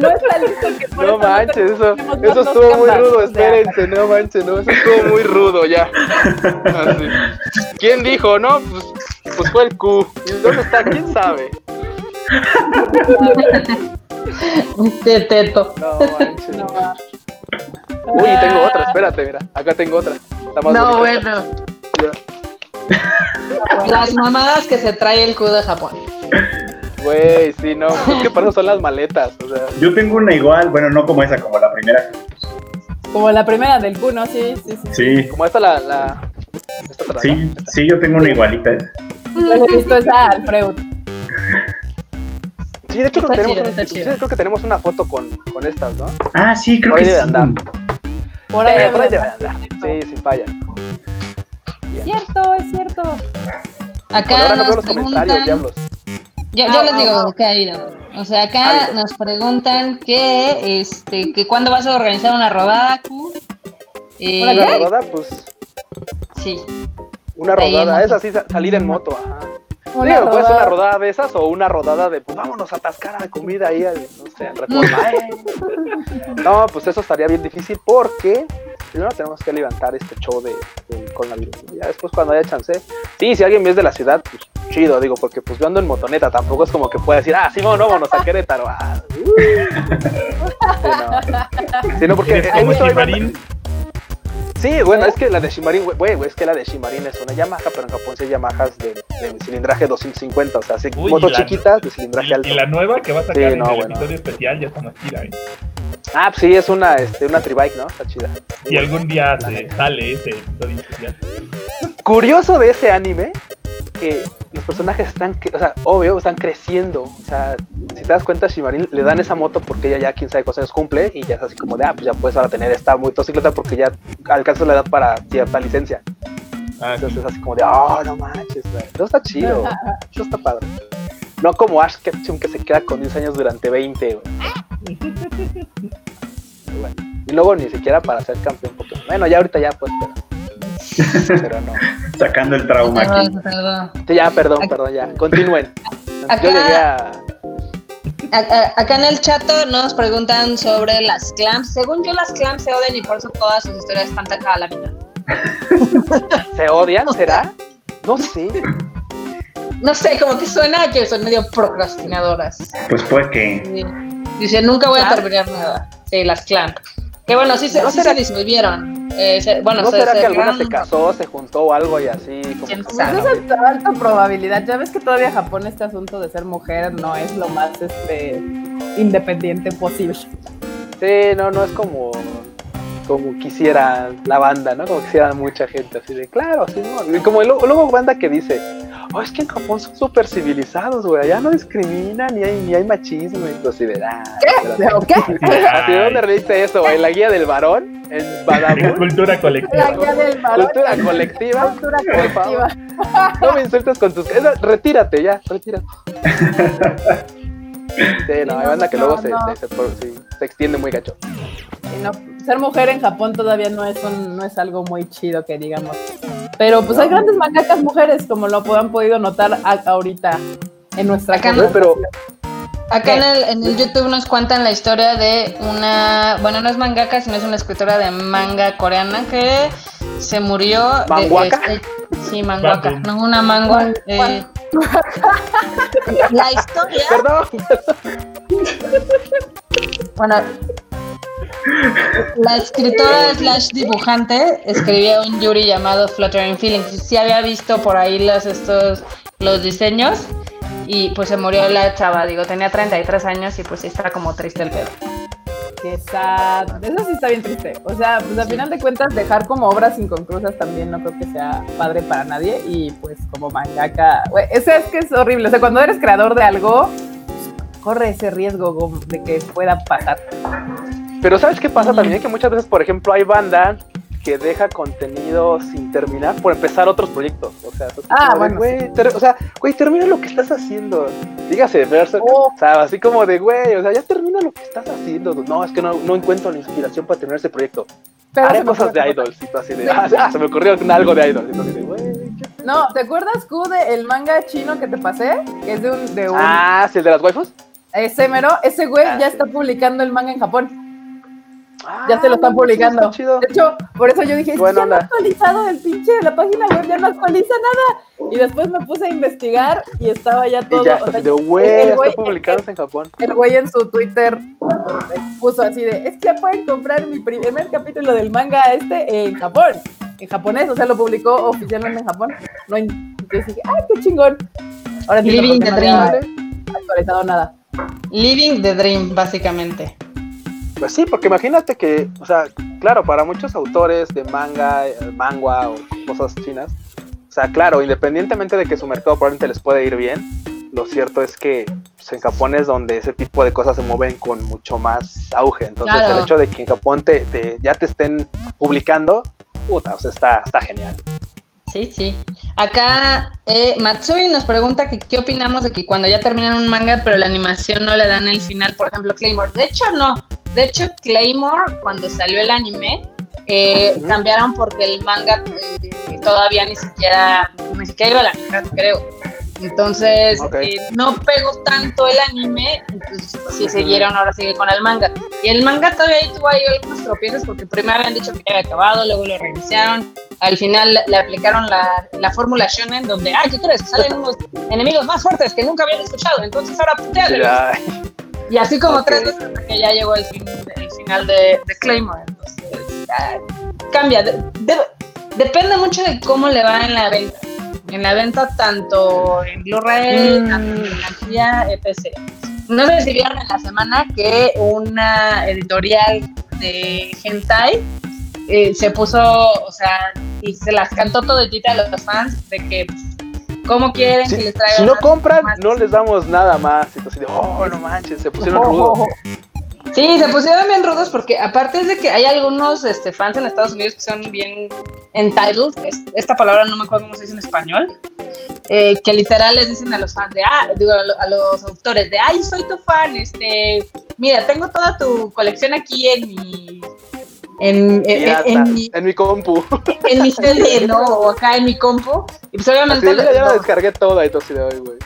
no está listo que por No eso manches, eso, eso estuvo muy rudo, espérense, no manches, no, eso estuvo muy rudo ya. Así. ¿Quién dijo? No, pues, pues fue el Q. ¿Y dónde está? ¿Quién sabe? De teto. No manches. No, Uy, tengo otra, espérate, mira, acá tengo otra. Está más No, bonita. bueno. Las mamadas que se trae el Q de Japón. Güey, sí, no, es que para eso son las maletas, o sea. Yo tengo una igual, bueno, no como esa, como la primera. Como la primera del Q, ¿no? Sí, sí, sí. Sí, Como esta la, la esta otra, ¿no? sí, sí, yo tengo una igualita. Yo le he visto. Sí, de hecho creo que, tenemos, chido, un- está sí, chido. creo que tenemos una foto con, con estas, ¿no? Ah, sí, creo Por ahí que sí. debe andar. Por Eh, ahí, por ahí debe andar. Sí, sí, falla. Cierto, es cierto. Bueno, Acá no nos los preguntan. diablos. Yo, Ah, yo les ah, digo ah. qué ha ido. O sea, acá ido. nos preguntan que, este, que cuándo vas a organizar una rodada, Q. Eh, ¿Una qué? rodada, pues, sí. una rodada, moto. es así, sa- salir en moto, ajá. Una Digo, puede ser una rodada. de esas o una rodada de, pues vámonos a atascar a comida ahí, al- no sé, en Reforma. eh. No, pues eso estaría bien difícil porque primero tenemos que levantar este show de, del coronavirus. Ya después cuando haya chance, sí, si alguien es de la ciudad, pues chido, digo, porque pues yo ando en motoneta, tampoco es como que pueda decir, ah, sí, vámonos, vámonos a Querétaro. Ah, uh. Sí, no. Sí, no, porque he. Sí, bueno, es que la de Shimarin, güey, es que la de Shimarin es una Yamaha, pero en Japón sí hay Yamahas de, de cilindraje 250, o sea, sí, Uy, motos la- chiquitas de cilindraje Y, alto. y la nueva que va a sacar Sí, en no, el bueno. episodio especial ya está más chida, ¿eh? Ah, pues sí, es una, este, una tribike, ¿no? Está chida. Si algún día se sale ese episodio especial. Curioso de ese anime, que los personajes están, o sea, obvio, están creciendo. O sea, si te das cuenta, Shimarin le dan esa moto porque ella ya quién sabe cuántos años cumple y ya es así como de, ah, pues ya puedes ahora tener esta motocicleta porque ya alcanza la edad para cierta licencia. Ah. Entonces es así como de, oh, no manches, güey. Eso está chido, eso está padre. No como Ash Ketchum que se queda con 10 años durante 20, güey. Pero bueno. Y luego ni siquiera para ser campeón Pokémon. Bueno, ya ahorita ya pues, pero, pero no. Sacando el trauma aquí. Perdón, perdón. Sí, ya, perdón, perdón, ya. Continúen. Acá- Yo llegué a... Acá en el chat nos preguntan sobre las clams. Según yo, las clams se odian y por eso todas sus historias están tan a la mina. ¿Se odian? ¿Será? No sé. No sé, como que suena que son medio procrastinadoras. Pues fue que. Sí. Dice, nunca voy a terminar nada. Sí, las clamp. Que bueno, sí, se, ¿No sí será- se disolvieron. Eh, se- bueno, ¿No se, será se que alguna se casó, se juntó o algo y así? Como ¿Quién que- es alta probabilidad. Ya ves que todavía Japón este asunto de ser mujer no es lo más este independiente posible. Sí, no, no es como como quisiera la banda, ¿no? Como quisiera mucha gente, así de, claro, sí, ¿no? Y como luego, banda que dice, oh, es que en Japón son súper civilizados, güey, allá no discriminan, ni hay, ni hay machismo, y así de, ah, pero- ¿O qué? Así, ¿de dónde leíste eso, güey? ¿La guía del varón? ¿En Es Badabun? cultura La colectiva. guía del varón. ¿Cultura colectiva? Cultura Por favor. colectiva. No me insultes con tus... retírate ya, retírate. Sí, no, hay banda que luego se, se, se- sí, se extiende muy gacho. Y no, ser mujer en Japón todavía no es un, no es algo muy chido que digamos. Pero pues hay grandes mangakas mujeres, como lo han podido notar a- ahorita en nuestra Acá no, Güey, pero Acá en el, en el YouTube nos cuentan la historia de una, bueno, no es mangaka, sino es una escritora de manga coreana que se murió. de- ¿Manguaka? este, sí, manguaka, Babu. no una mangua. eh. la historia, Perdón. bueno, la escritora slash dibujante escribía un Yuri llamado Fluttering Feelings. Sí había visto por ahí los, estos, los diseños y pues se murió la chava, digo, tenía 33 años y pues sí está como triste el pedo. Que sad. Eso sí está bien triste. O sea, pues al final de cuentas, dejar como obras inconclusas también no creo que sea padre para nadie. Y pues como mangaka, eso es que es horrible. O sea, cuando eres creador de algo, corre ese riesgo de que pueda pasar. Pero ¿sabes qué pasa también? Que muchas veces, por ejemplo, hay banda que deja contenido sin terminar por empezar otros proyectos. O sea, Ah, bueno, güey, o sea, güey, termina lo que estás haciendo. Dígase, Berserk. Oh. O sea, así como de, güey, o sea, ya termina lo que estás haciendo. No, es que no, no encuentro la inspiración para terminar este proyecto. Pero Haré cosas de idols. Y tú así de, ah, ah, se me ocurrió algo de idols. Y tú así de, güey, ¿qué No, ¿te acuerdas, Q, de el manga chino que te pasé? Que es de un... De un Ah, sí, el de las waifus. Ese mero, ese güey Ah, ya sí. está publicando el manga en Japón. Ah, Ya se lo están no, pues, publicando. está chido. De hecho, por eso yo dije, es que Buena ya no ha actualizado el pinche, la página web ya no actualiza nada. Y después me puse a investigar y estaba ya todo. Y ya o sea, de, el güey, está publicándose en Japón. El güey en su Twitter puso así de, es que ya pueden comprar mi primer capítulo del manga este en Japón, en japonés, o sea, lo publicó oficialmente en Japón. No, en- entonces dije, ay, qué chingón. Ahora entiendo Living the no había dream. actualizado nada. Living the dream, básicamente. Pues sí, porque imagínate que, o sea, claro, para muchos autores de manga, eh, manga o cosas chinas, o sea, claro, independientemente de que su mercado probablemente les puede ir bien, lo cierto es que pues, en Japón es donde ese tipo de cosas se mueven con mucho más auge. Entonces, Claro. el hecho de que en Japón te, te- ya te estén publicando, puta, o sea, está, está genial. Sí, sí. Acá eh, Matsui nos pregunta que qué opinamos de que cuando ya terminan un manga, pero la animación no le dan el final, por ejemplo, Claymore. De hecho, no. De hecho, Claymore, cuando salió el anime, eh, cambiaron porque el manga eh, todavía ni siquiera, ni siquiera iba a la mitad, creo. Entonces, Ok. eh, no pegó tanto el anime, entonces sí siguieron, ahora sigue con el manga. Y el manga todavía tuvo ahí algunos tropiezos porque primero habían dicho que ya había acabado, luego lo reiniciaron. Al final le aplicaron la, la fórmula shonen donde, ay, ¿qué crees? Salen unos enemigos más fuertes que nunca habían escuchado, entonces ahora puteale. Ya, Y así como Ok. tres veces hasta que ya llegó el, fin, el final de, de Claymore. Entonces, ya, cambia. De- de- depende mucho de cómo le va en la venta. En la venta, tanto en Blu-ray, Mm. tanto en financiera, etc. No sé si vieron en la semana que una editorial de Hentai eh, se puso, o sea, y se las cantó toditita a los fans de que, ¿cómo quieren Si, que les traigan si no compran, más no les damos nada más. Entonces, oh, no manches, se pusieron rudos. Sí, se pusieron bien rudos porque aparte es de que hay algunos este, fans en Estados Unidos que son bien entitled, es- esta palabra no me acuerdo cómo se dice en español, eh, que literal les dicen a los fans de, ah, digo, a, lo- a los autores de, ay, soy tu fan, este, mira, tengo toda tu colección aquí en mi, en, en, en- en mi, en mi compu. en mi CD, ¿no? O acá en mi compu, y pues Así obviamente... de, mira, ya la descargué toda y todo así de hoy, güey.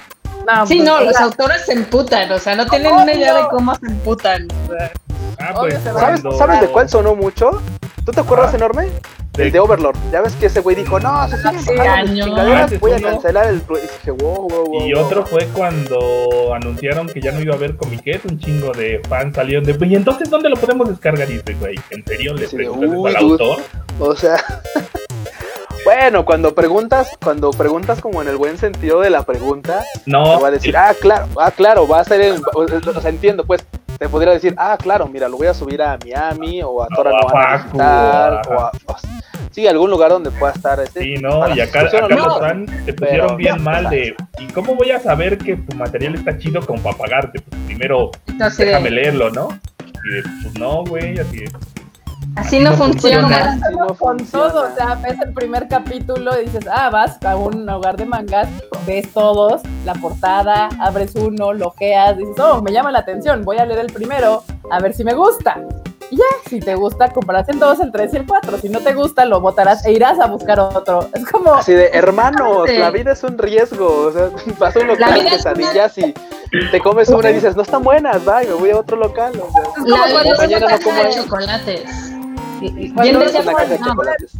No, Sí, pues, no, o los autores se emputan, o sea, no tienen una idea de cómo se emputan. o sea. Ah, pues. ¿Sabes, cuando- ¿Sabes de cuál sonó mucho? ¿Tú te acuerdas, Ah. enorme? De- El de Overlord. Ya ves que ese güey dijo, no, se siguen chingaderas, Ah, voy a cancelar el... pro-". Y dije, wow, wow, wow. Y wow". otro fue cuando anunciaron que ya no iba a haber Comiquet, un chingo de fans salieron de, y entonces ¿dónde lo podemos descargar? Y dice, güey, ¿en serio le Sí, de, preguntas al autor? O sea... bueno, cuando preguntas, cuando preguntas como en el buen sentido de la pregunta, No, te va a decir, ah, claro, ah, claro, va a ser el... O, o sea, entiendo, pues, te podría decir, ah, claro, mira, lo voy a subir a Miami, o a No, Tora a no van a visitar, o a... o- sí, algún lugar donde pueda estar este... sí, no, y acá, acá se pusieron Pero- bien no, mal de, ¿y cómo voy a saber que tu material está chido como para pagarte? Pues primero déjame leerlo, ¿no? Y de, pues no, güey, así de, Así no, No funciona. funciona. Sí, no con funciona. todo, o sea, ves el primer capítulo y dices, ah, vas a un hogar de mangas, ves todos, la portada, abres uno, lo ojeas, dices, oh, me llama la atención, voy a leer el primero, a ver si me gusta. Y ya, si te gusta, comprarás el 2, el 3 y el 4. Si no te gusta, lo botarás e irás a buscar otro. Es como, Así de, hermanos, la vida es un riesgo. O sea, vas a un local de es una- y te comes una y dices, no están buenas, va, y me voy a otro local. O sea, La vida es una no como de chocolates. Decía de chocolates.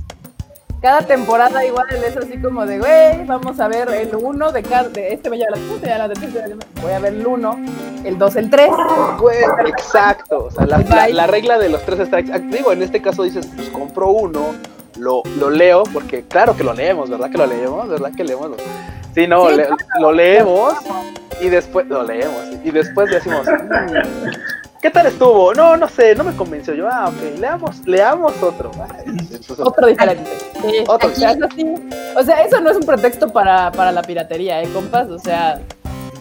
cada temporada igual es así como de, güey, vamos a ver el 1 de cada, de este me llama la atención. voy a ver el 1, el 2, el 3. Güey, exacto. O sea, la, la- la regla de los tres strikes. Digo, en este caso dices, pues compro uno, lo, lo leo, porque claro que lo leemos, ¿verdad que lo leemos? ¿Verdad que leemos? Sí, no, Sí, le- lo leemos y después lo leemos y después decimos, "Mm, ¿qué tal estuvo? No, no sé, no me convenció. Yo, ah, ok, leamos, leamos otro. Entonces, Otro diferente. Otro. o, sea, eso sí. O sea, eso no es un pretexto para, para la piratería, ¿eh, compas? O sea,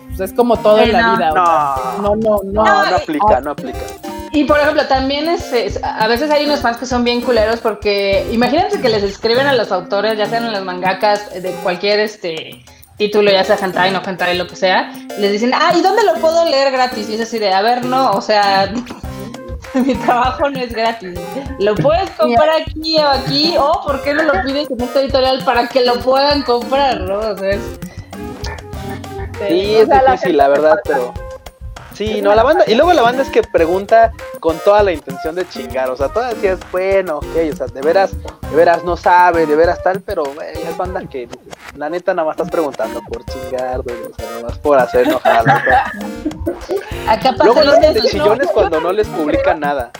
pues, es como todo en la vida. No, no, no, no. no, No, aplica, no aplica. Y por ejemplo, también es, es- a veces hay unos fans que son bien culeros porque imagínense que les escriben a los autores, ya sean en las mangakas de cualquier este título, ya sea hentai, no hentai, lo que sea, les dicen, ah, ¿y dónde lo puedo leer gratis? Y es así de, a ver, no, o sea, mi trabajo no es gratis. Lo puedes comprar aquí o aquí, o ¿por qué no lo pides en esta editorial para que lo puedan comprar, no? O sea, es- Sí, es difícil, la verdad, pero. Sí, no, la banda. Y luego la banda es que pregunta con toda la intención de chingar. O sea, todas decías, bueno, ok, o sea, de veras, de veras no sabe, de veras tal, pero es banda que la neta nada más estás preguntando por chingar, güey, o sea, nada más por hacer enojar. acá pasa Luego lo no de chillones cuando no les publican nada.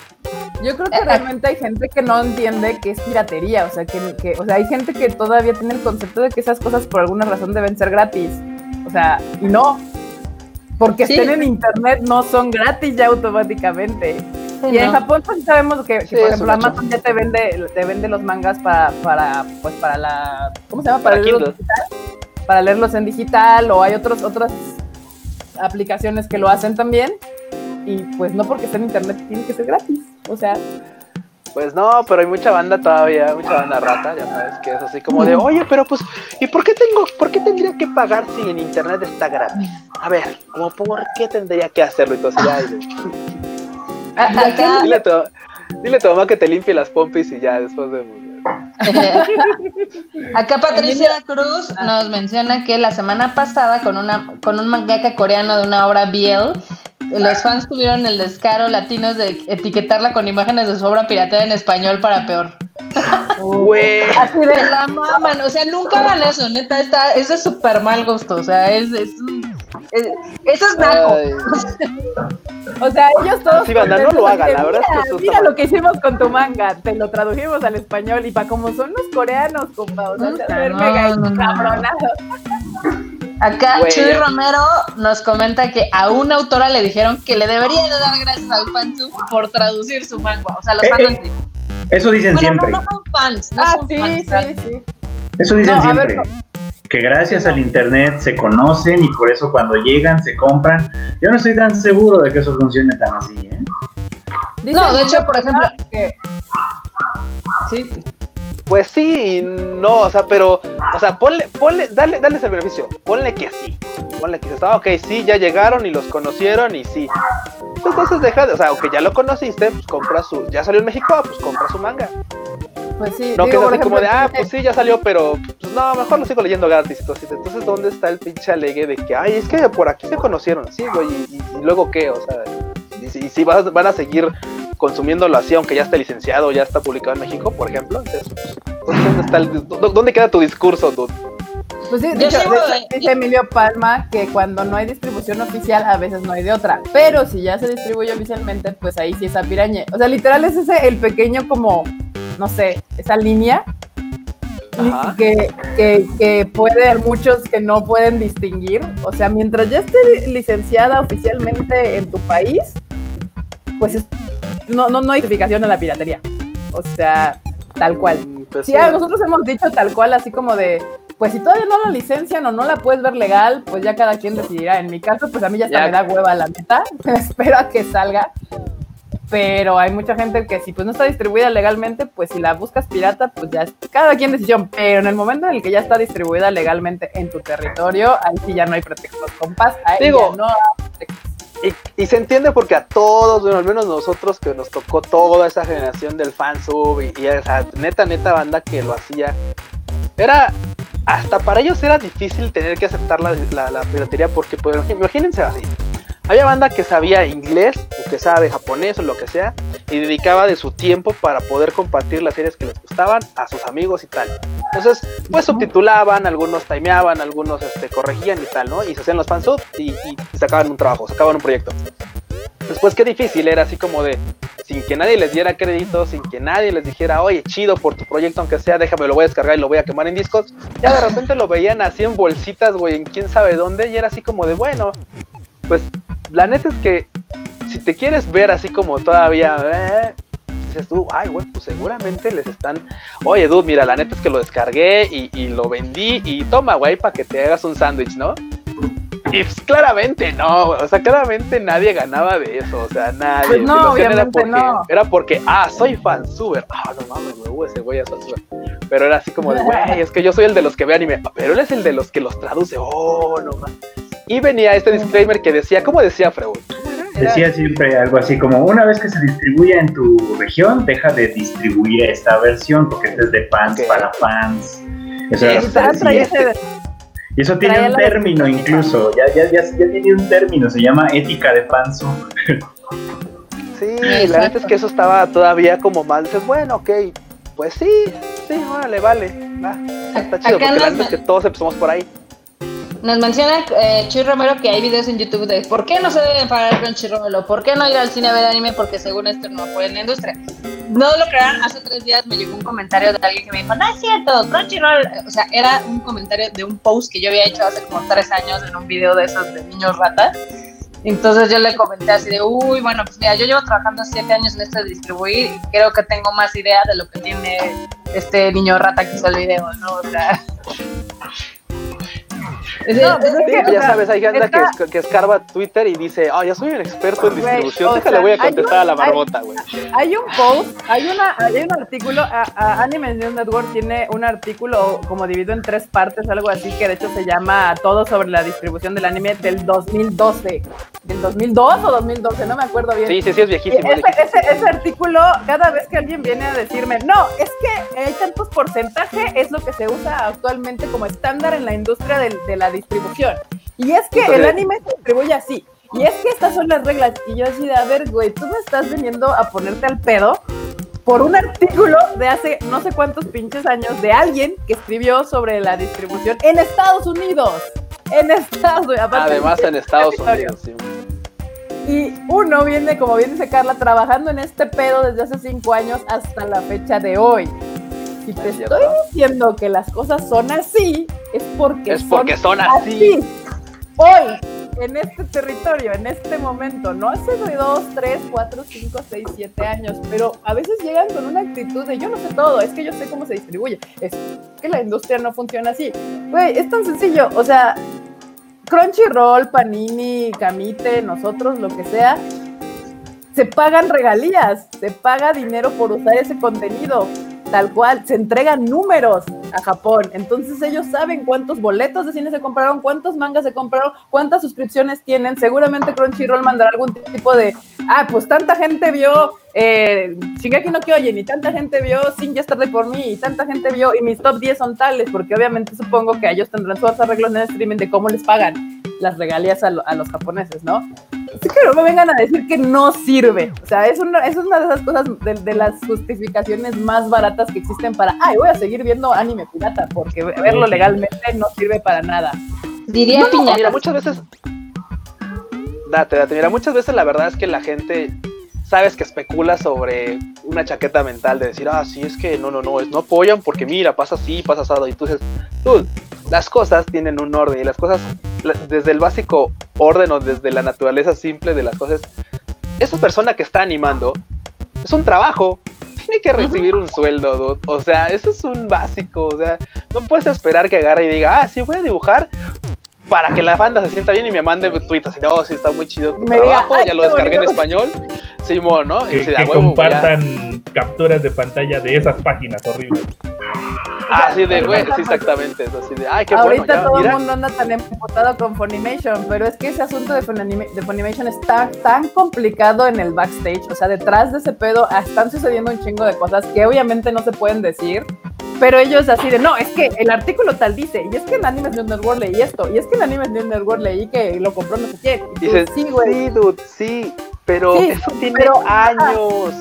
Yo creo que realmente hay gente que no entiende que es piratería, o sea, que, que- o sea, hay gente que todavía tiene el concepto de que esas cosas por alguna razón deben ser gratis. O sea, y no. Porque Sí. estén en internet no son gratis ya automáticamente. Sí, Y en. Japón pues sabemos que, que, Sí, por ejemplo. Amazon ya te vende, te vende los mangas para, para, pues para la, ¿cómo se llama? Para leerlos digital, para leerlos en digital o hay otros, otras aplicaciones que lo hacen también. Y pues no porque esté en internet tiene que ser gratis. O sea, Pues no, pero hay mucha banda todavía, mucha banda rata, ya sabes, que es así como de, oye, pero pues, ¿y por qué tengo, por qué tendría que pagar si en internet está gratis? A ver, como por qué tendría que hacerlo y todo así, ay, güey. A- acá- Dile a, tu, dile a tu mamá que te limpie las pompis y ya después de. Acá Patricia Cruz nos menciona que la semana pasada con una con un mangaka coreano de una obra BL, los fans tuvieron el descaro latinos de etiquetarla con imágenes de su obra pirateada en español para peor. Güey. Así de la maman, o sea, nunca hagan eso, neta, está, es de súper mal gusto, o sea, es, es, es- eso es naco. O sea, ellos todos. Sí, banda, no lo hagan, la verdad es que mira, eso está Mira mal". lo que hicimos con tu manga, te lo tradujimos al español y para como son los coreanos, compa, o sea, se Puta, ver no, mega no, no. Acá Güey. Chuy Romero nos comenta que a una autora le dijeron que le debería de dar gracias al fansub por traducir su manga, o sea, los Eh, fans eh, Eso dicen Bueno, siempre. no, no son fans, no Ah, son sí, fans. sí, sí. Eso dicen No, a ver, siempre. que gracias al internet se conocen y por eso cuando llegan se compran. Yo no estoy tan seguro de que eso funcione tan así, ¿eh? No, de hecho, por ejemplo, que sí, Pues sí, y no, o sea, pero, o sea, ponle, ponle, dale, dale ese beneficio, ponle que sí, ponle que está, ok, sí, ya llegaron y los conocieron y sí. Entonces deja, de- o sea, aunque ya lo conociste, pues compra su, ya salió en México, ah, pues compra su manga. pues sí, No que digo, es así como de, ah, pues sí, ya salió, pero, pues no, mejor lo sigo leyendo gratis. Entonces, entonces ¿dónde está el pinche alegue de que, ay, es que por aquí se conocieron? Sí, güey, y, y- y luego qué, o sea, y, si- y si vas- van a seguir consumiéndolo así, aunque ya esté licenciado, ya está publicado en México, por ejemplo, entonces, pues, ¿dónde, está el, dó- ¿dónde queda tu discurso, dude? Pues sí, Yo dice, sigo- dice Emilio Palma que cuando no hay distribución oficial, a veces no hay de otra. Pero si ya se distribuye oficialmente, pues ahí sí es a pirañe. O sea, literal es ese el pequeño como, no sé, esa línea que, que, que puede muchos que no pueden distinguir. O sea, mientras ya esté licenciada oficialmente en tu país, pues es- no, no, no hay justificación a la piratería. O sea, tal cual. Mm, pues Sí, sí. a nosotros hemos dicho tal cual, así como de, pues si todavía no la licencian o no la puedes ver legal, pues ya cada quien decidirá. En mi caso, pues a mí ya Ya. me da hueva la neta, espero a que salga. Pero hay mucha gente que si pues no está distribuida legalmente, pues si la buscas pirata, pues ya es cada quien decisión. Pero en el momento en el que ya está distribuida legalmente en tu territorio, ahí sí ya no hay pretextos, compas. Ahí Digo, ya no hay pretextos. Y, se entiende porque a todos, bueno, al menos nosotros que nos tocó toda esa generación del fansub y, y esa neta, neta banda que lo hacía, era, hasta para ellos era difícil tener que aceptar la, la- la piratería porque, pues, imagínense así, había banda que sabía inglés o que sabe japonés o lo que sea y dedicaba de su tiempo para poder compartir las series que les gustaban a sus amigos y tal. Entonces, pues subtitulaban, algunos timeaban, algunos este, corregían y tal, ¿no? Y se hacían los fansubs y, y sacaban un trabajo, sacaban un proyecto. Después, qué difícil era así como de, sin que nadie les diera crédito, sin que nadie les dijera, oye, chido por tu proyecto, aunque sea, déjame, lo voy a descargar y lo voy a quemar en discos. Ya de repente lo veían así en bolsitas, güey, en quién sabe dónde, y era así como de, bueno, pues la neta es que si te quieres ver así como todavía, eh, dices tú, ay, güey, pues seguramente les están, oye, dude, mira, la neta es que lo descargué y, y lo vendí y toma, güey, para que te hagas un sándwich, ¿no? Y pues, claramente no, o sea, claramente nadie ganaba de eso, o sea, nadie. Pues no, hacían era obviamente porque, no. era porque, ah, soy fansuber. Ah, no mames, me hubo ese güey a fansuber. Pero era así como de, güey, es que yo soy el de los que ve anime, pero él es el de los que los traduce. Oh, no mames. Y venía este disclaimer que decía, ¿cómo decía Freud? Decía siempre algo así como, una vez que se distribuya en tu región, deja de distribuir esta versión porque esta es de fans para fans. Eso era lo que decía. Y eso tiene un término incluso, ya, ya, ya, ya tiene un término, se llama ética de fansu. Sí, la neta es que eso estaba todavía como mal. Dices, bueno, ok, pues sí, sí, órale, vale. va, está chido, Acá porque la neta es que todos empezamos por ahí. Nos menciona eh, Chuy Romero que hay videos en YouTube de por qué no se deben pagar con Romero, por qué no ir al cine a ver anime porque según esto no apoyan la industria. No lo crean, hace tres días me llegó un comentario de alguien que me dijo, no es cierto, Crunchyroll, o sea, era un comentario de un post que yo había hecho hace como tres años en un video de esos de niños ratas. Entonces yo le comenté así de, uy, bueno, pues mira, yo llevo trabajando siete años en esto de distribuir y creo que tengo más idea de lo que tiene este niño rata que hizo el video, ¿no? O sea... No, pues es- Sí, ya sabes, hay gente que, que escarba Twitter y dice, ah, ya soy un experto en Güey, distribución, déjale, voy a contestar un- a la barbota, güey. Hay un post, hay una, hay un artículo, a, a Anime News Network tiene un artículo como dividido en tres partes, algo así, que de hecho se llama Todo sobre la distribución del anime del 2012. ¿Del 2002 o 2012? No me acuerdo bien. Sí, sí, sí, es viejísimo. es ese, viejísimo. ese, ese artículo, cada vez que alguien viene a decirme, no, es que hay tantos porcentajes, es lo que se usa actualmente como estándar en la industria del- de, la distribución. Y es que el anime se distribuye así. Y es que estas son las reglas. Y yo así de, a ver, güey, tú me estás viniendo a ponerte al pedo por un artículo de hace no sé cuántos pinches años de alguien que escribió sobre la distribución en Estados Unidos. En Estados Unidos. Además en Estados. Unidos, sí. Y uno viene, como bien dice Carla, trabajando en este pedo desde hace cinco años hasta la fecha de hoy. Si te estoy diciendo que las cosas son así, es porque, Es porque son así. Hoy, en este territorio, en este momento, no hace de dos, tres, cuatro, cinco, seis, siete años, pero a veces llegan con una actitud de yo no sé todo, es que yo sé cómo se distribuye, es que la industria no funciona así. Güey, es tan sencillo, o sea, Crunchyroll, Panini, Camite, nosotros, lo que sea, se pagan regalías, se paga dinero por usar ese contenido, tal cual, se entregan números a Japón, entonces ellos saben cuántos boletos de cine se compraron, cuántos mangas se compraron, cuántas suscripciones tienen, seguramente Crunchyroll mandará algún tipo de, ah, pues tanta gente vio eh, Shingeki no Kyojin y tanta gente vio Sin Yesterday por mí y tanta gente vio y mis top 10 son tales, porque obviamente supongo que ellos tendrán sus arreglos en el streaming de cómo les pagan las regalías a, lo- a los japoneses, ¿no? Así que no me vengan a decir que no sirve. O sea, es una, es una de esas cosas, de, de las justificaciones más baratas que existen para, ay, voy a seguir viendo anime pirata, porque verlo legalmente no sirve para nada. Diría No, mira, muchas veces. Date, date. Mira, muchas veces la verdad es que la gente. Sabes que especula sobre una chaqueta mental de decir, ah, sí, es que no, no, no, es, no apoyan porque mira, pasa así, pasa asado. Y tú dices, tú, las cosas tienen un orden y las cosas, desde el básico orden o desde la naturaleza simple de las cosas, esa persona que está animando es un trabajo. Tiene que recibir un sueldo, dude. O sea, eso es un básico. O sea, no puedes esperar que agarre y diga, ah, sí, voy a dibujar para que la banda se sienta bien y me mande tweets así, no, sí está muy chido tu Me diga, trabajo, "Ay, ya lo descargué en bonito". español, Simón, ¿no? Y Que, dice, que compartan capturas de pantalla de esas páginas horribles. Así de, güey, sí, exactamente, es así de, ay, qué Ahorita bueno, ya, todo mira. el mundo anda tan emputado con Funimation, pero es que ese asunto de Funimation está tan complicado en el backstage, o sea, detrás de ese pedo ah, están sucediendo un chingo de cosas que obviamente no se pueden decir, pero ellos así de, no, es que el artículo tal dice, y es que en Animes News Network leí esto, y es que en Animes News Network leí que lo compró no sé quién. Y Dices, sí, güey. sí, dude, sí, pero Sí, eso tiene pero- años.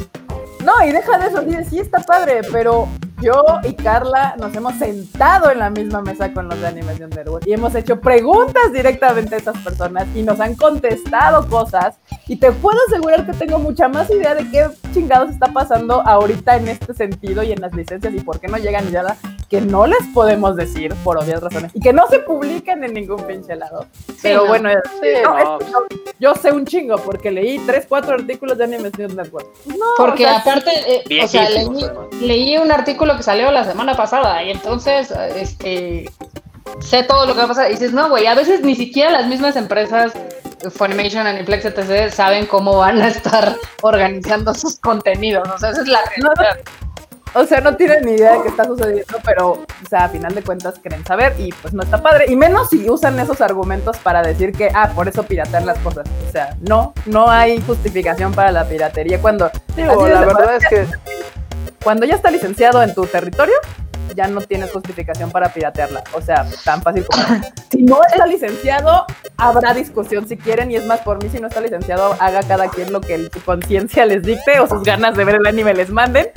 No, y deja de eso, dice, sí está padre, pero yo y Carla nos hemos sentado en la misma mesa con los de Animación Network y hemos hecho preguntas directamente a esas personas y nos han contestado cosas. Y te puedo asegurar que tengo mucha más idea de qué chingados está pasando ahorita en este sentido y en las licencias y por qué no llegan ya que no les podemos decir por obvias razones y que no se publican en ningún pinche lado. Pero no. bueno, Sí, no, no, es que yo, sé un chingo porque leí tres, cuatro artículos de Animación Network. No, Porque o sea, aparte, eh, o sea, leí, un artículo que salió la semana pasada y entonces, este, sé todo lo que va a pasar. Y dices, no, güey, a veces ni siquiera las mismas empresas, Funimation, Aniplex, etc., saben cómo van a estar organizando sus contenidos. O sea, esa es la realidad. O sea, no tienen ni idea de qué está sucediendo, pero, o sea, a final de cuentas quieren saber y pues no está padre. Y menos si usan esos argumentos para decir que, ah, por eso piratear las cosas. O sea, no, no hay justificación para la piratería cuando... Digo, la verdad es que Cuando ya está licenciado en tu territorio, ya no tienes justificación para piratearla. O sea, tan fácil como. si no está licenciado, habrá discusión si quieren. Y es más, por mí, si no está licenciado, haga cada quien lo que su conciencia les dicte o sus ganas de ver el anime les manden.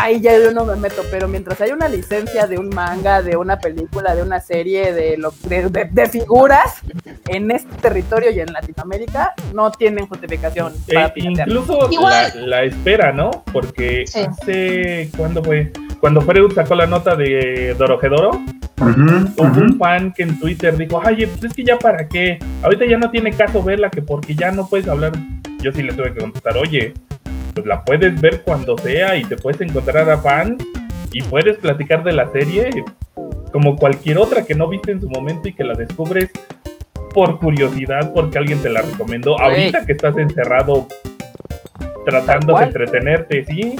Ahí ya yo no me meto, pero mientras hay una licencia de un manga, de una película, de una serie, de, lo, de, de- de figuras en este territorio y en Latinoamérica, no tienen justificación para Eh, incluso la, espera, ¿no? Porque Sí. hace. ¿Cuándo fue? Cuando Freud sacó la nota de Dorojedoro, Ujú, hubo un fan que en Twitter dijo: Ay, pues es que ya para qué. Ahorita ya no tiene caso verla, que porque ya no puedes hablar. Yo sí le tuve que contestar: Oye, pues la puedes ver cuando sea y te puedes encontrar a fans y puedes platicar de la serie como cualquier otra que no viste en su momento y que la descubres por curiosidad, porque alguien te la recomendó. Ahorita que estás encerrado tratando de entretenerte, ¿sí?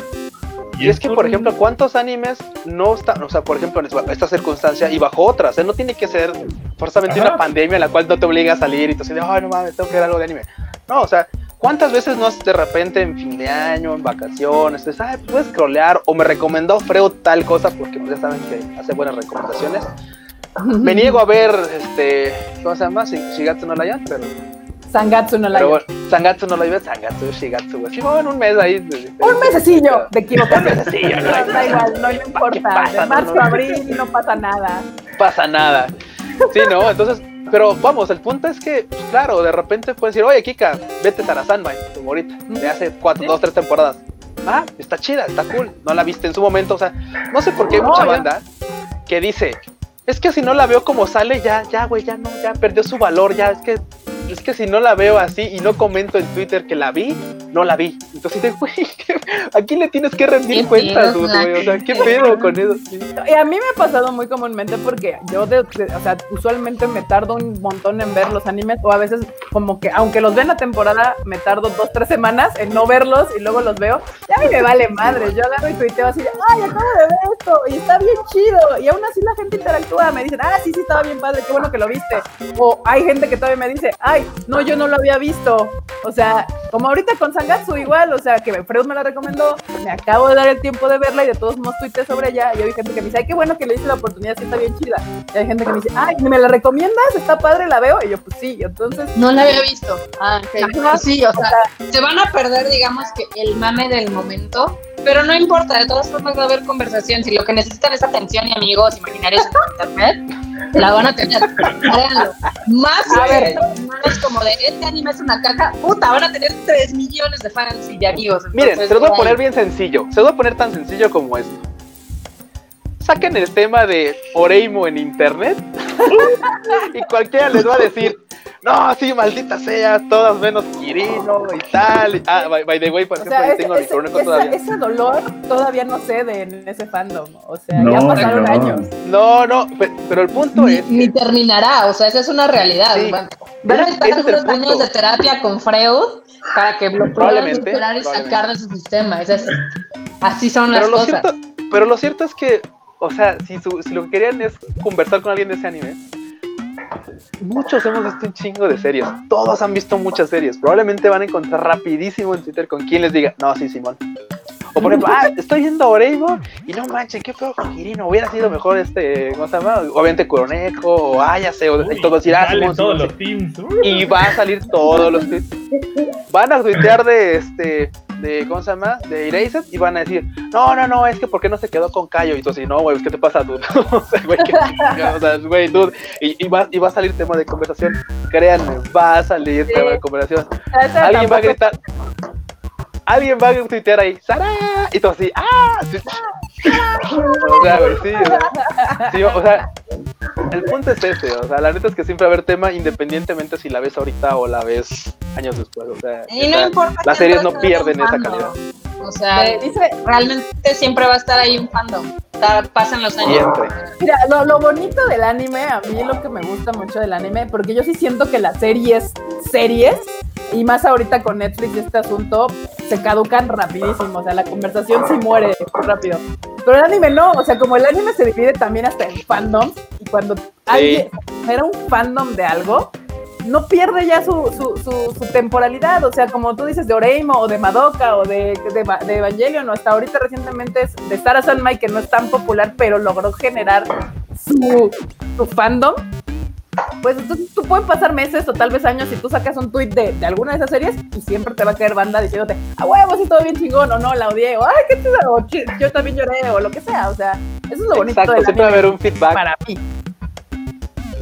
Y es que, por un- ejemplo, ¿cuántos animes no están, o sea, por ejemplo, en esta circunstancia y bajo otras? O sea, no tiene que ser forzosamente Ajá. una pandemia en la cual no te obliga a salir y tú dices, ay, no mames, tengo que ver algo de anime. No, o sea, ¿cuántas veces no has de repente en fin de año, en vacaciones, dices, ay, puedes scrollear o me recomendó Freud tal cosa porque pues, ya saben que hace buenas recomendaciones? Me niego a ver, este, ¿cómo se llama? Shi- Shigatsu no Layan, pero, Sangatsu no la pero bueno, Sangatsu no Layan, Sangatsu, Shigatsu, güey. Sí, en un mes ahí. Un mesecillo de equivocarme. Un mesecillo, ¿no? No, da igual, no, no importa. pasa? De No, marzo no. a abril y no pasa nada. pasa nada. Sí, ¿no? Entonces, pero vamos, el punto es que, pues, claro, de repente pueden decir, oye, Kika, vete Tarazanmai, tu favorita, de hace cuatro, dos, tres temporadas. Ah, está chida, está cool, no la viste en su momento, o sea, no sé por qué hay No, mucha ya. banda que dice, es que si no la veo como sale, ya, ya, güey, ya no, ya perdió su valor, ya, es que, es que si no la veo así y no comento en Twitter que la vi, no la vi. Entonces, dices, güey, ¿a quién le tienes que rendir ¿Qué cuentas, güey? O sea, ¿qué pedo con eso? Y a mí me ha pasado muy comúnmente porque yo, de- de- o sea, usualmente me tardo un montón en ver los animes o a veces como que, aunque los ven la temporada, me tardo dos, tres semanas en no verlos y luego los veo. Ya a mí me vale madre. Yo agarro y tuiteo así de, ay, acabo de ver esto y está bien chido. Y aún así la gente interactúa. Me dicen, ah, sí, sí, estaba bien padre, qué bueno que lo viste. O hay gente que todavía me dice, ay, no, yo no lo había visto. O sea, como ahorita con Sangatsu igual, o sea, que Freud me la recomendó, me acabo de dar el tiempo de verla y de todos modos tuiteé sobre ella y hay gente que me dice, ay, qué bueno que le hice la oportunidad, sí está bien chida. Y hay gente que me dice, ay, ¿me la recomiendas? Está padre, la veo. Y yo, pues sí, entonces, No la había visto. Ah, ok. Ajá. Sí, o sea, se van a perder, digamos que el mame del momento, pero no importa, de todas formas va a haber conversación. Si lo que necesitan es atención y amigos imaginarios en internet, la van a tener. Más A ver. es como de este anime es una caca, puta, van a tener 3 millones de fans y de amigos. Miren, se los voy a poner bien sencillo. Se los voy a poner tan sencillo como esto. Saquen el tema de Oreimo en internet y cualquiera les va a decir, no, sí, maldita sea, todas menos Kirino y tal. Y- Ah, by, by the way, por o ejemplo, sea, ahí ese, tengo ese- esa- todavía. ese dolor todavía no cede en ese fandom. O sea, No, ya pasaron no. años. No, no, pe- pero el punto Ni, es que- ni terminará, o sea, esa es una realidad. Sí. Van a Ese- estar ese es el algunos años de terapia con Freud para que lo puedan Probablemente, superar y sacar de su sistema. Es así, así son las pero cosas. cierto, pero lo cierto es que, o sea, si, su- si lo que querían es conversar con alguien de ese anime, muchos hemos visto un chingo de series. Todos han visto muchas series. Probablemente van a encontrar rapidísimo en Twitter con quien les diga, no, sí, Simón. O por ejemplo, ah, estoy viendo Oreimo y no manches, qué feo con Kirino. Hubiera sido mejor este, ¿cómo se llama? Obviamente Kuroneko, o ah, ya sé, o, Uy, decir, ah, Simón, todos Simón, los teams. Y va a salir todos los tweets. Van a tuitear de este, de, ¿cómo se llama? De Erased y van a decir, no, no, no, es que ¿por qué no se quedó con Cayo? Y tú así, no, güey, ¿qué te pasa, dude? o sea, güey, ¿qué o sea, güey, dude. Y, y, va, y va a salir tema de conversación. Créanme, va a salir Sí. tema de conversación. Esa Alguien va a gritar. Alguien va a tuitear ahí, ¡Sara! Y tú así, ¡ah! Sí. O sea, güey, sí, o sea, sí, o sea, el punto es ese, o sea, la neta es que siempre va a haber tema independientemente si la ves ahorita o la ves años después, o sea, Y no esa- importa las series no pierden esa fandom. calidad. O sea, dice, realmente siempre va a estar ahí un fandom. pasan los años. Siempre. Mira, lo, lo bonito del anime, a mí lo que me gusta mucho del anime, porque yo sí siento que las series, series, y más ahorita con Netflix y este asunto, se caducan rapidísimo, o sea, la conversación sí muere rápido. Pero el anime no, o sea, como el anime se divide también hasta en fandoms, y cuando alguien era un fandom de algo, no pierde ya su, su, su, su temporalidad, o sea, como tú dices, de Oreimo o de Madoka o de, de, de Evangelion, o hasta ahorita recientemente es de Sara Sanmai, que no es tan popular, pero logró generar su, su fandom. Pues entonces tú pueden pasar meses o tal vez años si tú sacas un tweet de, de alguna de esas series y siempre te va a caer banda diciéndote, a huevo, sí, todo bien chingón, o no, la odié, o ay, qué o chi- yo también lloré, o lo que sea, o sea, eso es lo bonito Exacto, siempre va a haber un feedback. para mí.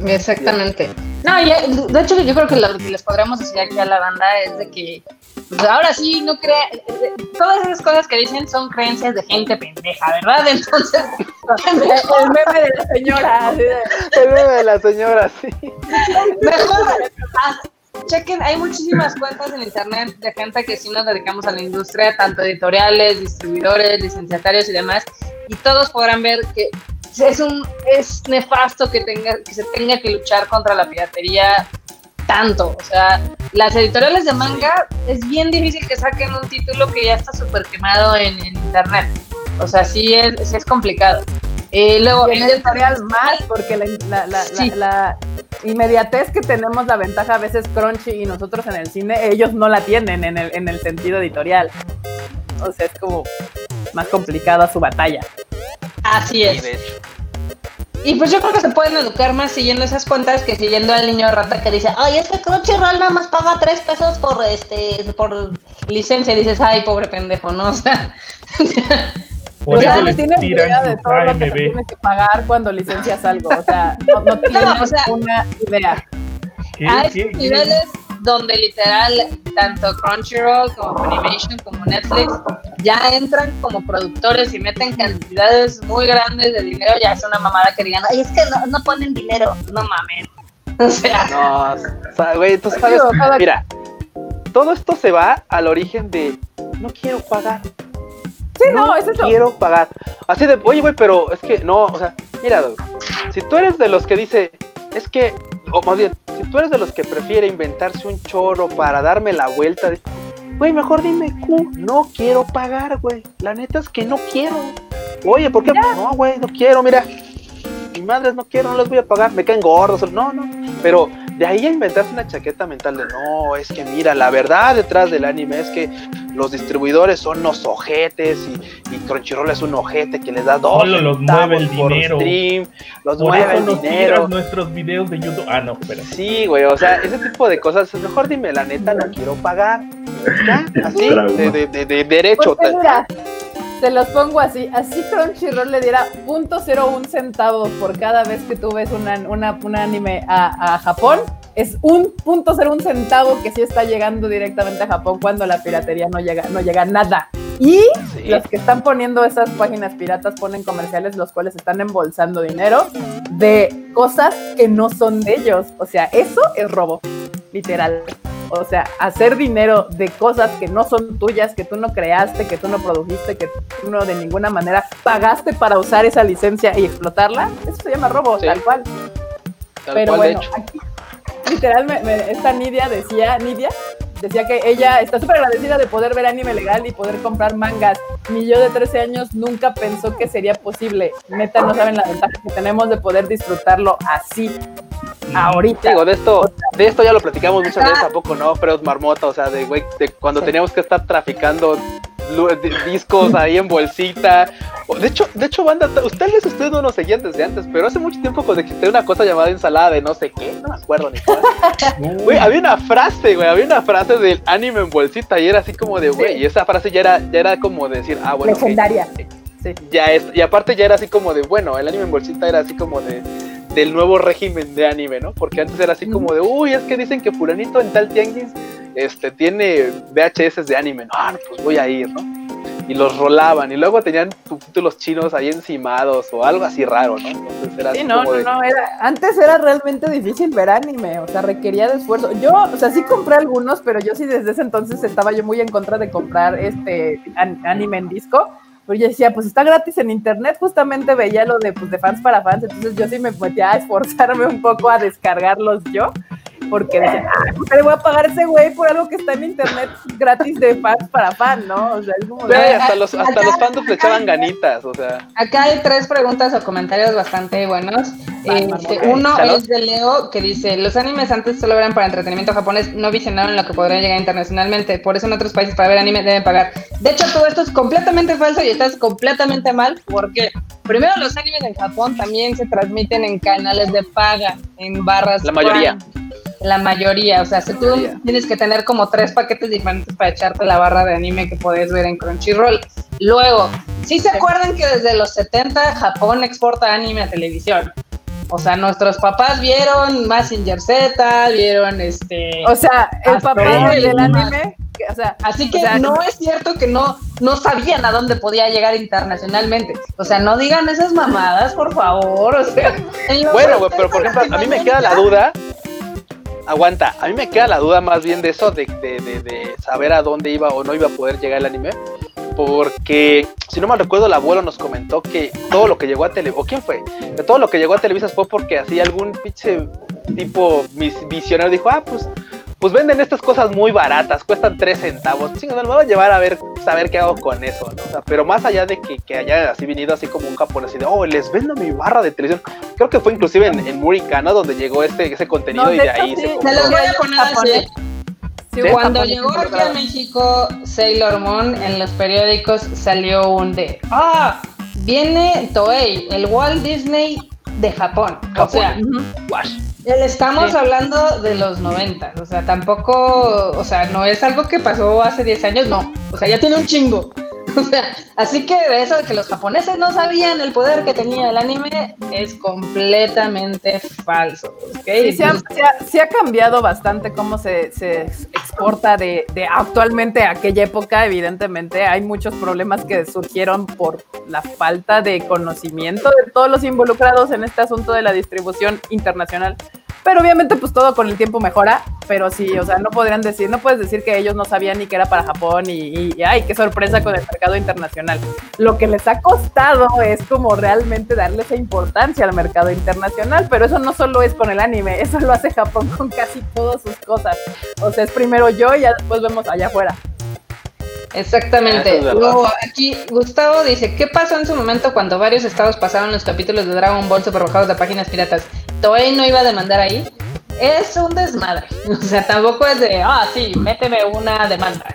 Exactamente. No, ya, de hecho yo creo que lo que les podríamos decir aquí a la banda es de que pues ahora sí no crea eh, eh, todas esas cosas que dicen son creencias de gente pendeja, ¿verdad? Entonces, El, meme de la señora, El meme de la señora, sí. mejor ah, chequen, hay muchísimas cuentas en internet de gente que sí nos dedicamos a la industria, tanto editoriales, distribuidores, licenciatarios y demás, y todos podrán ver que es un es nefasto que tenga que se tenga que luchar contra la piratería tanto, o sea, las editoriales de manga es bien difícil que saquen un título que ya está súper quemado en, en internet, o sea, sí es, sí es complicado. Eh, luego, Y en editorial más, porque la, la, la, Sí. la- la inmediatez que tenemos la ventaja a veces Crunchy y nosotros en el cine, ellos no la tienen en el, en el sentido editorial. O sea, es como más complicada su batalla. así es. Y pues yo creo que se pueden educar más siguiendo esas cuentas que siguiendo al niño rata que dice, ay, es que Crunchyroll nada más paga tres pesos por este por licencia. Y dices, ay, pobre pendejo, ¿no? O sea, Por o sea, eso no les tienes idea tiran de todo lo que se AMB. tiene que pagar cuando licencias algo. O sea, no, no tienes o sea- una idea. ¿Qué? a ¿Qué? esos ¿Qué? Donde literal tanto Crunchyroll como Funimation como Netflix ya entran como productores y meten cantidades muy grandes de dinero, ya es una mamada que digan, ay, es que no, no ponen dinero, no mames. O sea, No, o sea, güey, tú sabes, mira, todo esto se va al origen de no quiero pagar. Sí, no, es eso. quiero pagar. Así de, oye, güey, pero es que no, o sea, mira, si tú eres de los que dice, es que, o más bien, si tú eres de los que prefiere inventarse un choro para darme la vuelta, de, güey, mejor dime, Q, no quiero pagar, güey. La neta es que no quiero. Oye, ¿por qué? No, güey, no quiero, mira. Mi madre no quiero, no les voy a pagar, me caen gordos. No, no. Pero de ahí a inventarse una chaqueta mental de no, es que mira, la verdad detrás del anime es que los distribuidores son unos ojetes y, y Crunchyroll es un ojete que les da dos Solo los mueve el por dinero. stream, los Por mueve eso el nos dinero. nuestros videos de YouTube. Ah, no, espera. Sí, güey, o sea, ese tipo de cosas, mejor dime la neta, no quiero pagar. Ya, así, de, de, de, de derecho. Te los pongo así. Así Crunchyroll le diera .01 centavos por cada vez que tú ves una, una, un anime a, a Japón. Es un .01 centavo que sí está llegando directamente a Japón cuando la piratería no llega, no llega nada. Y Sí. los que están poniendo esas páginas piratas ponen comerciales los cuales están embolsando dinero de cosas que no son de ellos. O sea, eso es robo, literal. O sea, hacer dinero de cosas que no son tuyas, que tú no creaste, que tú no produjiste, que tú no de ninguna manera pagaste para usar esa licencia y explotarla, eso se llama robo, Sí. tal cual. Tal Pero cual, bueno, aquí, literal, me- me- esta Nidia decía, Nidia, decía que ella está súper agradecida de poder ver anime legal y poder comprar mangas. Mi yo de 13 años nunca pensó que sería posible. Neta, no saben la ventaja que tenemos de poder disfrutarlo así, ahorita. Digo, de esto, de esto ya lo platicamos muchas veces, ¿a poco no? Pero es marmota, o sea, de güey, de cuando Sí. teníamos que estar traficando discos ahí en bolsita. De hecho, de hecho, banda, ustedes ustedes no nos seguían desde antes, pero hace mucho tiempo cuando existía una cosa llamada ensalada de no sé qué, no me acuerdo ni cuál. Güey, había una frase, güey, había una frase del anime en bolsita y era así como de, güey, y esa frase ya era, ya era como decir, ah, bueno, Legendaria. Sí. ya es, y aparte ya era así como de, bueno, el anime en bolsita era así como de del nuevo régimen de anime, ¿no? Porque antes era así como de, uy, es que dicen que fulanito en tal tianguis este, tiene VHS de anime, no, ah, pues voy a ir, ¿no? Y los rolaban, y luego tenían subtítulos chinos ahí encimados o algo así raro, ¿no? Entonces era Sí, así no, como no, de, no, era, antes era realmente difícil ver anime, o sea, requería de esfuerzo. Yo, o sea, sí compré algunos, pero yo sí desde ese entonces estaba yo muy en contra de comprar este an- anime en disco, Pero yo decía, pues está gratis en internet, justamente veía lo de, pues, de fans para fans, entonces yo sí me metía a esforzarme un poco a descargarlos yo porque decían, ah, le voy a pagar a ese güey por algo que está en internet gratis de fans para fan, ¿no? O sea, es como... Güey, hasta los, hasta los fans le echaban ganitas, o sea. Acá hay tres preguntas o comentarios bastante buenos. Este, uno Salud. es de Leo que dice, los animes antes solo eran para entretenimiento japonés, no visionaron lo que podrían llegar internacionalmente, por eso en otros países para ver anime deben pagar. De hecho, todo esto es completamente falso y estás completamente mal, porque primero los animes en Japón también se transmiten en canales de paga, en barras. La mayoría. Prime. La mayoría, o sea, si tú tienes que tener como tres paquetes diferentes para echarte la barra de anime que puedes ver en Crunchyroll. Luego, ¿sí se acuerdan que desde los 70 Japón exporta anime a televisión? O sea, nuestros papás vieron Mazinger Z, vieron este... O sea, el papá del anime, o sea, Así que o sea, no es cierto que no, no sabían a dónde podía llegar internacionalmente. O sea, no digan esas mamadas, por favor. O sea, Bueno, güey, pero por 70 ejemplo, a mí me queda la duda. Aguanta, a mí me queda la duda más bien de eso, de, de, de, de saber a dónde iba o no iba a poder llegar el anime. Porque, si no mal recuerdo, el abuelo nos comentó que todo lo que llegó a Televisa, o quién fue, todo lo que llegó a Televisa fue porque así algún pinche tipo mis- visionario dijo, ah, pues, pues venden estas cosas muy baratas, cuestan 3 centavos. Chingada, me voy a llevar a ver, saber qué hago con eso, ¿no? O sea, pero más allá de que, que haya así venido así como un japonés y de, oh, les vendo mi barra de televisión. Creo que fue inclusive en, en Muricana donde llegó este, ese contenido No, y de de ahí sí, se compró. los voy a poner así. Cuando llegó aquí a. México Sailor Moon, en los periódicos salió un de, ah, viene Toei, el Walt Disney de Japón. O sea. Wash. Estamos Sí. hablando de los 90, o sea, tampoco, o sea, no es algo que pasó hace 10 años, no, o sea, ya tiene un chingo. O sea, así que eso de que los japoneses no sabían el poder que tenía el anime es completamente falso. ¿ok? Sí, se ha, se ha- sí ha cambiado bastante cómo se, se exporta de, de actualmente a aquella época, evidentemente. Hay muchos problemas que surgieron por la falta de conocimiento de todos los involucrados en este asunto de la distribución internacional. Pero obviamente pues todo con el tiempo mejora, pero sí, o sea, no podrían decir, no puedes decir que ellos no sabían ni que era para Japón y, y- y, ay, qué sorpresa con el mercado internacional. Lo que les ha costado es como realmente darle esa importancia al mercado internacional, pero eso no solo es con el anime, eso lo hace Japón con casi todas sus cosas. O sea, es primero yo y ya después vemos allá afuera. Exactamente. Es. Luego, aquí Gustavo dice, ¿qué pasó en su momento cuando varios estados pasaron los capítulos de Dragon Ball superbajados de páginas piratas? ¿Toei no iba a demandar ahí? Es un desmadre. O sea, tampoco es de, ah, sí, méteme una demanda.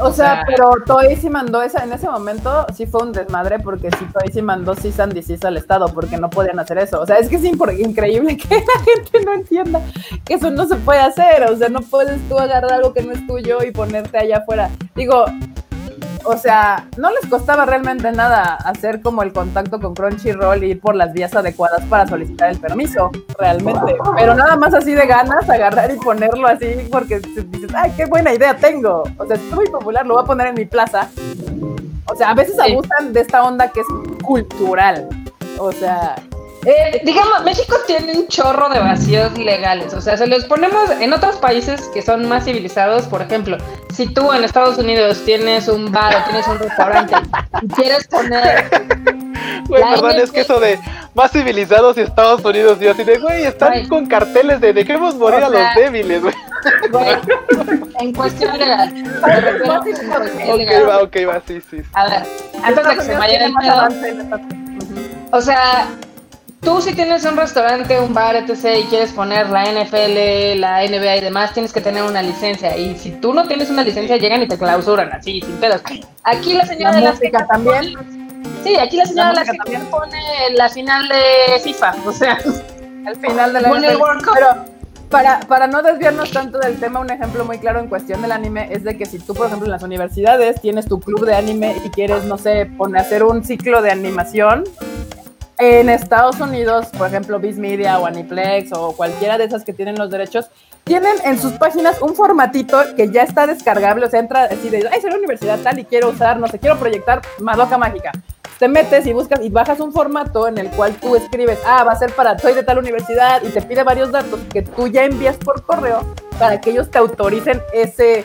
O sea, sea- pero Toei sí mandó esa, en ese momento sí fue un desmadre porque sí Toei sí mandó cease and desist al Estado porque no podían hacer eso. O sea, es que es increíble que la gente no entienda que eso no se puede hacer. O sea, no puedes tú agarrar algo que no es tuyo y ponerte allá afuera. Digo, o sea, no les costaba realmente nada hacer como el contacto con Crunchyroll y ir por las vías adecuadas para solicitar el permiso, realmente. Pero nada más así de ganas, agarrar y ponerlo así porque dices, ay, qué buena idea tengo. O sea, es muy popular, lo voy a poner en mi plaza. O sea, a veces Sí. abusan de esta onda que es cultural. O sea, Eh, digamos, México tiene un chorro de vacíos legales. O sea, se los ponemos en otros países que son más civilizados. Por ejemplo, si tú en Estados Unidos tienes un bar o tienes un restaurante y quieres poner Güey, La perdón, es que eso de más civilizados y Estados Unidos, y así de, güey, están Güey. con carteles de dejemos morir O a los débiles, güey. Güey, en cuestión legal. Ok, va, ok, va, sí, sí. A ver, antes de que se me vaya el pedo, o sea, tú si tienes un restaurante, un bar, etc. y quieres poner la NFL, la NBA y demás, tienes que tener una licencia. Y si tú no tienes una licencia, llegan y te clausuran así, sin pedos. Aquí la señora La de las que también. Sí, aquí la señora de La las que música también. pone la final de FIFA. O sea, al final de la NFL. World Cup. Pero para, para no desviarnos tanto del tema, un ejemplo muy claro en cuestión del anime es de que si tú, por ejemplo, en las universidades tienes tu club de anime y quieres, no sé, poner, hacer un ciclo de animación, en Estados Unidos, por ejemplo, Viz Media o Aniplex o cualquiera de esas que tienen los derechos, tienen en sus páginas un formatito que ya está descargable, o sea, entra así de, ay, soy la universidad tal y quiero usar, no sé, quiero proyectar Madoka Mágica. Te metes y buscas y bajas un formato en el cual tú escribes, ah, va a ser para, soy de tal universidad y te pide varios datos que tú ya envías por correo para que ellos te autoricen ese,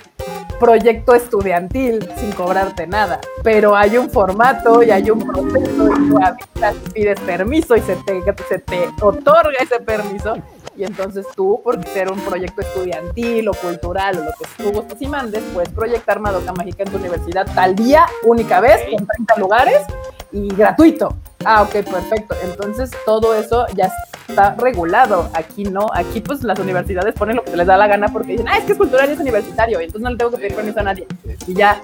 proyecto estudiantil sin cobrarte nada, pero hay un formato y hay un proceso y tú avisas, pides permiso y se te, se te otorga ese permiso y entonces tú, por ser un proyecto estudiantil o cultural o lo que tú gustes y mandes, puedes proyectar Madoka Mágica en tu universidad tal día, única vez, en 30 lugares y gratuito. Ah, ok, perfecto. Entonces todo eso ya está regulado. Aquí no, aquí pues las universidades ponen lo que les da la gana porque dicen, ah, es que es cultural y es universitario, y entonces no le tengo que pedir permiso a nadie. Y ya,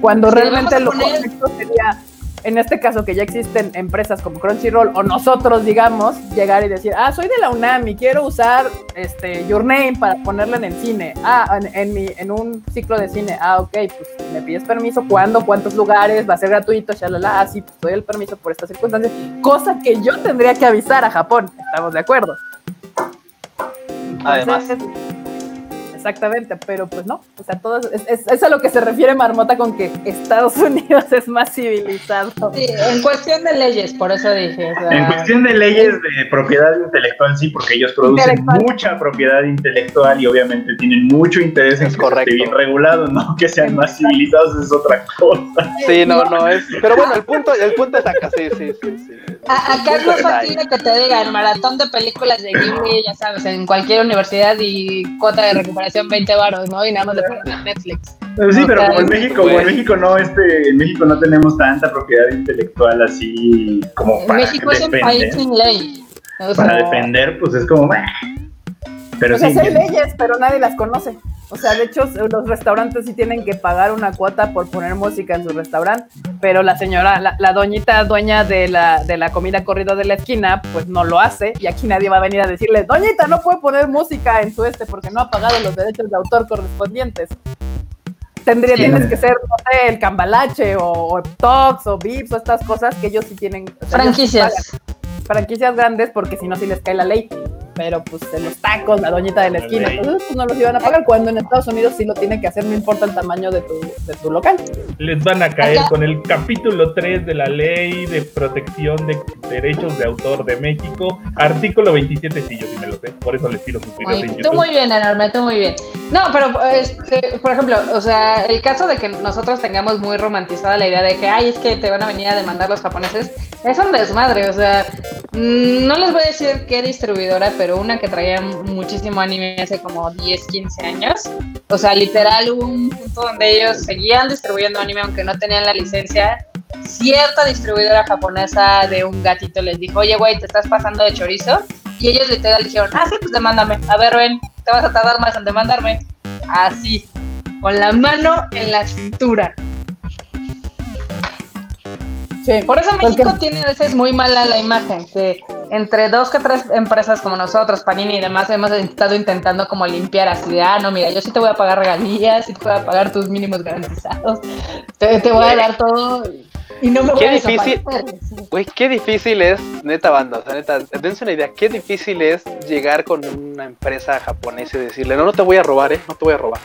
cuando Sí, realmente lo correcto sería, en este caso que ya existen empresas como Crunchyroll o nosotros, digamos, llegar y decir, ah, soy de la UNAM y quiero usar este Your Name para ponerla en el cine. Ah, en, en mi, en un ciclo de cine. Ah, ok, pues me pides permiso, ¿cuándo? ¿Cuántos lugares? ¿Va a ser gratuito? Shalala, ah, sí, pues doy el permiso por estas circunstancias. Cosa que yo tendría que avisar a Japón. ¿Estamos de acuerdo? Además. Entonces, Exactamente, pero pues no, o sea, todo es, es- es a lo que se refiere Marmota con que Estados Unidos es más civilizado. Sí, en cuestión de leyes, por eso dije. o sea, En cuestión de leyes de propiedad intelectual, sí, porque ellos producen mucha propiedad intelectual y obviamente tienen mucho interés en Es que correcto. esté bien regulado, no que sean más civilizados es otra cosa. Sí, no, no es. Pero bueno, el punto, el punto es acá, sí, sí, sí. sí. A- Acá es más Está ahí. factible que te digan maratón de películas de Ghibli, ya sabes, en cualquier universidad y cuota de recuperación 20 varos, ¿no? Y nada más le ponen a Netflix. Pero sí, pero como en México, como en México no, este, en México no tenemos tanta propiedad intelectual así como para México es un país sin ley. O sea, Para defender, pues es como, pero sea, sí, leyes, pero nadie las conoce. O sea, de hecho, los restaurantes sí tienen que pagar una cuota por poner música en su restaurante, pero la señora, la, la doñita dueña de la, de la comida corrida de la esquina, pues no lo hace, y aquí nadie va a venir a decirle, doñita, no puede poner música en su este porque no ha pagado los derechos de autor correspondientes. Tendría, Sí. tienes que ser, no sé, el Cambalache o, o Tox o Vips o estas cosas que ellos sí tienen. o sea, franquicias. franquicias grandes porque si no, sí les cae la ley. Pero pues en los tacos, la doñita de la esquina, entonces pues no los iban a pagar. Cuando en Estados Unidos sí lo tienen que hacer, no importa el tamaño de tu, de tu local. Les van a caer Acá- con el capítulo 3 de la Ley de Protección de Derechos de Autor de México, artículo 27, sí, yo sí me lo sé, por eso les pido sus videos en tú muy bien, enorme, tú muy bien. No, pero, este, por ejemplo, o sea, el caso de que nosotros tengamos muy romantizada la idea de que, ay, es que te van a venir a demandar los japoneses, es un desmadre, o sea, no les voy a decir qué distribuidora, pero una que traía muchísimo anime hace como 10, 15 años, o sea, literal hubo un punto donde ellos seguían distribuyendo anime aunque no tenían la licencia. Cierta distribuidora japonesa de un gatito les dijo, oye, güey, te estás pasando de chorizo. Y ellos literal dijeron, ah, sí, pues demándame. A ver, ven, te vas a tardar más en demandarme. Así, con la mano en la cintura. Sí, Por eso porque- México tiene a veces muy mala la imagen, que entre dos que tres empresas como nosotros, Panini y demás, hemos estado intentando como limpiar así de, ah, no, mira, yo sí te voy a pagar regalías, sí te voy a pagar tus mínimos garantizados, te, te voy a dar todo y no me voy Qué a difícil. Güey, qué difícil es, neta banda, o sea, neta, dense una idea, qué difícil es llegar con una empresa japonesa y decirle, no, no te voy a robar, eh, no te voy a robar.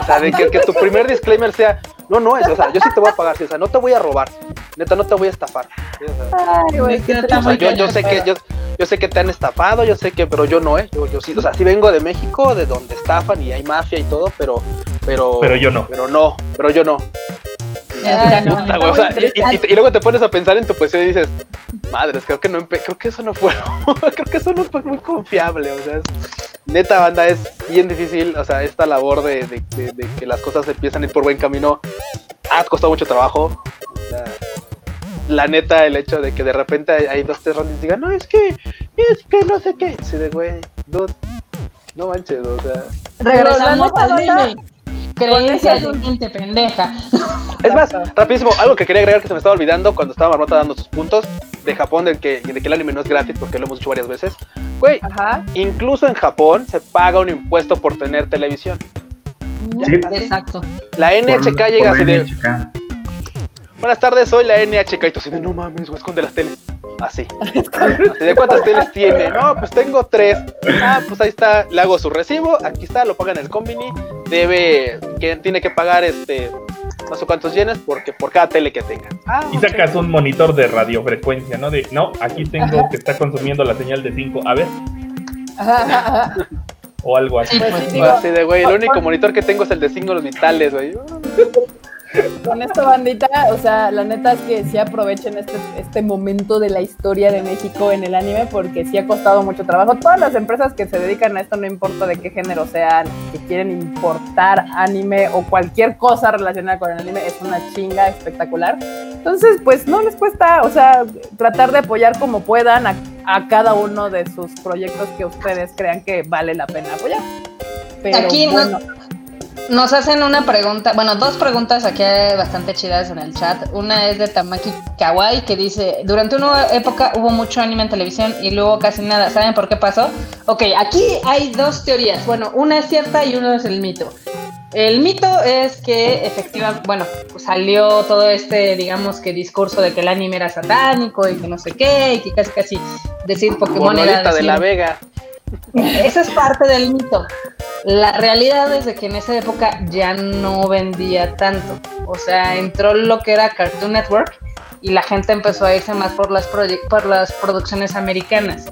O sea, de que, que tu primer disclaimer sea, no, no es, o sea, yo sí te voy a pagar, sí, o sea, no te voy a robar, neta, no te voy a estafar. Sí, o sea, Ay, güey, qué O sea, o sea, triste. yo, yo sé que yo, yo sé que te han estafado, yo sé que, pero yo no, eh, yo, yo sí, o sea, sí vengo de México, de donde estafan y hay mafia y todo, pero, pero, Pero yo no. pero no, pero yo no. No, Puta, no, sea, no, y, luego te pones a pensar en tu poesía y dices, madres, creo que no creo que eso no fue, creo que eso no fue muy confiable, o sea, es- neta banda es bien difícil, o sea, esta labor de, de- de- de que las cosas empiezan a ir por buen camino ha costado mucho trabajo, o sea, la neta el hecho de que de repente hay, hay dos tres rondas y digan, no, es que, es que no sé qué, sí de güey, dude, no manches, o sea, Regresamos al. Creencia de gente pendeja. Es más, rapidísimo, algo que quería agregar que se me estaba olvidando cuando estaba Marmota dando sus puntos de Japón, de que, de que el anime no es gratis, porque lo hemos dicho varias veces. Güey, Ajá. incluso en Japón se paga un impuesto por tener televisión. Sí. Exacto. La NHK Por- llega por así de, NHK. Buenas tardes, soy la NHK, y tú así de, no mames, güey, esconde las teles. Así. Así de cuántas teles tiene. No, pues tengo tres. Ah, pues ahí está, le hago su recibo, aquí está, lo paga en el combini, debe, que tiene que pagar este, no sé cuántos yenes porque por cada tele que tenga. Ah, Y sacas un monitor de radiofrecuencia, ¿no? De, no, aquí tengo que está consumiendo la señal de 5. A ver, Ajá, o algo así. Pues pues, sí, digo, Así de, güey, el único monitor que tengo es el de signos vitales, güey. Con esto, bandita, o sea, la neta es que sí aprovechen este, este momento de la historia de México en el anime porque sí ha costado mucho trabajo. Todas las empresas que se dedican a esto, no importa de qué género sean, que quieren importar anime o cualquier cosa relacionada con el anime, es una chinga espectacular. Entonces, pues no les cuesta, o sea, tratar de apoyar como puedan a, a cada uno de sus proyectos que ustedes crean que vale la pena apoyar. Pero Aquí no- bueno, Nos hacen una pregunta, bueno, dos preguntas aquí bastante chidas en el chat. Una es de Tamaki Kawaii que dice, durante una época hubo mucho anime en televisión y luego casi nada. ¿Saben por qué pasó? Ok, aquí hay dos teorías. Bueno, una es cierta y una es el mito. El mito es que efectivamente, bueno, pues salió todo este, digamos que discurso de que el anime era satánico y que no sé qué, y que casi casi decir Pokémon era Bonita de la Vega. Esa es parte del mito. La realidad es de que en esa época ya no vendía tanto. O sea, entró lo que era Cartoon Network y la gente empezó a irse más por las, por las producciones americanas.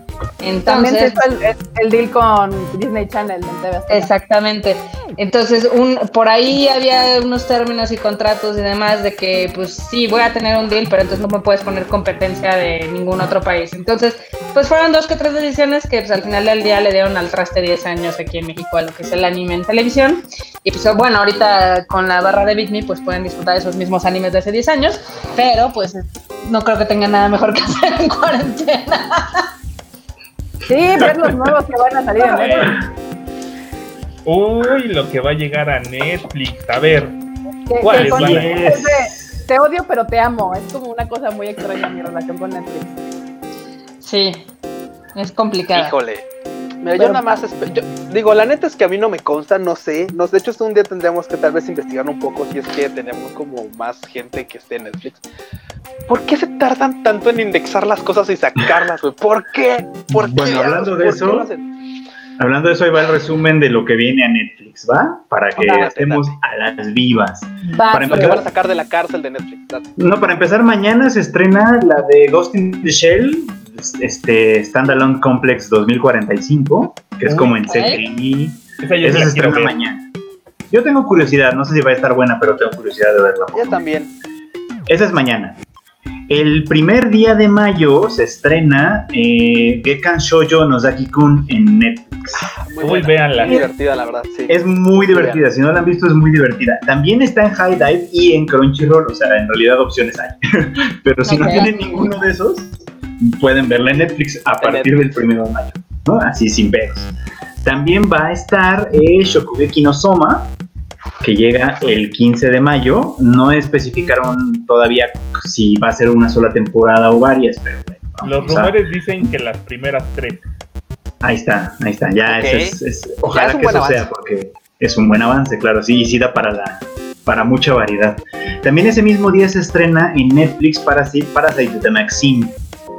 también Entonces, está el, el- deal con Disney Channel en. Exactamente. Entonces, un, por ahí había unos términos y contratos y demás de que, pues sí, voy a tener un deal, pero entonces no me puedes poner competencia de ningún otro país. Entonces, pues fueron dos que tres decisiones que pues, al final del día le dieron al traste 10 años aquí en México a lo que es el anime en televisión. Y pues bueno, ahorita con la barra de Bitme pues pueden disfrutar esos mismos animes de hace 10 años, pero pues no creo que tengan nada mejor que hacer en cuarentena. Sí, ver los nuevos que van a salir en Netflix. Uy, lo que va a llegar a Netflix. A ver, ¿Cuáles con- van a- es de, te odio pero te amo. Es como una cosa muy extraña mi relación con Netflix. Sí, es complicado. Híjole. Mira, yo Pero- nada más yo- digo, la neta es que a mí no me consta, no sé. No, de hecho, un día tendríamos que tal vez investigar un poco si es que tenemos como más gente que esté en Netflix. ¿Por qué se tardan tanto en indexar las cosas y sacarlas, güey? ¿Por qué? ¿Por qué? Bueno, hablando de ¿Por qué eso? Hablando de eso, ahí va el resumen de lo que viene a Netflix, ¿va? Para que Date, estemos a las vivas. Va, Para Lo que empezar- van a sacar de la cárcel de Netflix. date. No, para empezar, mañana se estrena la de Ghost in the Shell, este Standalone Complex 2045, que es como en ¿eh? CGI. esa yo Esa se estrena mañana. Yo tengo curiosidad, no sé si va a estar buena, pero tengo curiosidad de verla. Yo también. Esa es mañana. El primer día de mayo se estrena eh, Gekkan Shoujo Nozaki-kun en Netflix. Muy Uy, buena. véanla. Muy divertida, la verdad, sí. Es muy divertida, si no la han visto es muy divertida. También está en High Dive y en Crunchyroll, o sea, en realidad opciones hay. Pero si no tienen ninguno de esos, pueden verla en Netflix a En partir del primero de mayo, ¿no? Así sin pedos. También va a estar eh, Shokugeki no Soma, que llega el 15 de mayo. No especificaron todavía si va a ser una sola temporada o varias, pero bueno, Los vamos a- rumores dicen que las primeras tres. Ahí está, ahí está. Ya Ok. ese es, es- ojalá es un que eso sea, avance. porque es un buen avance, claro. Sí, y sí da para la para mucha variedad. También ese mismo día se estrena en Netflix Parasite, Parasite de Maxine,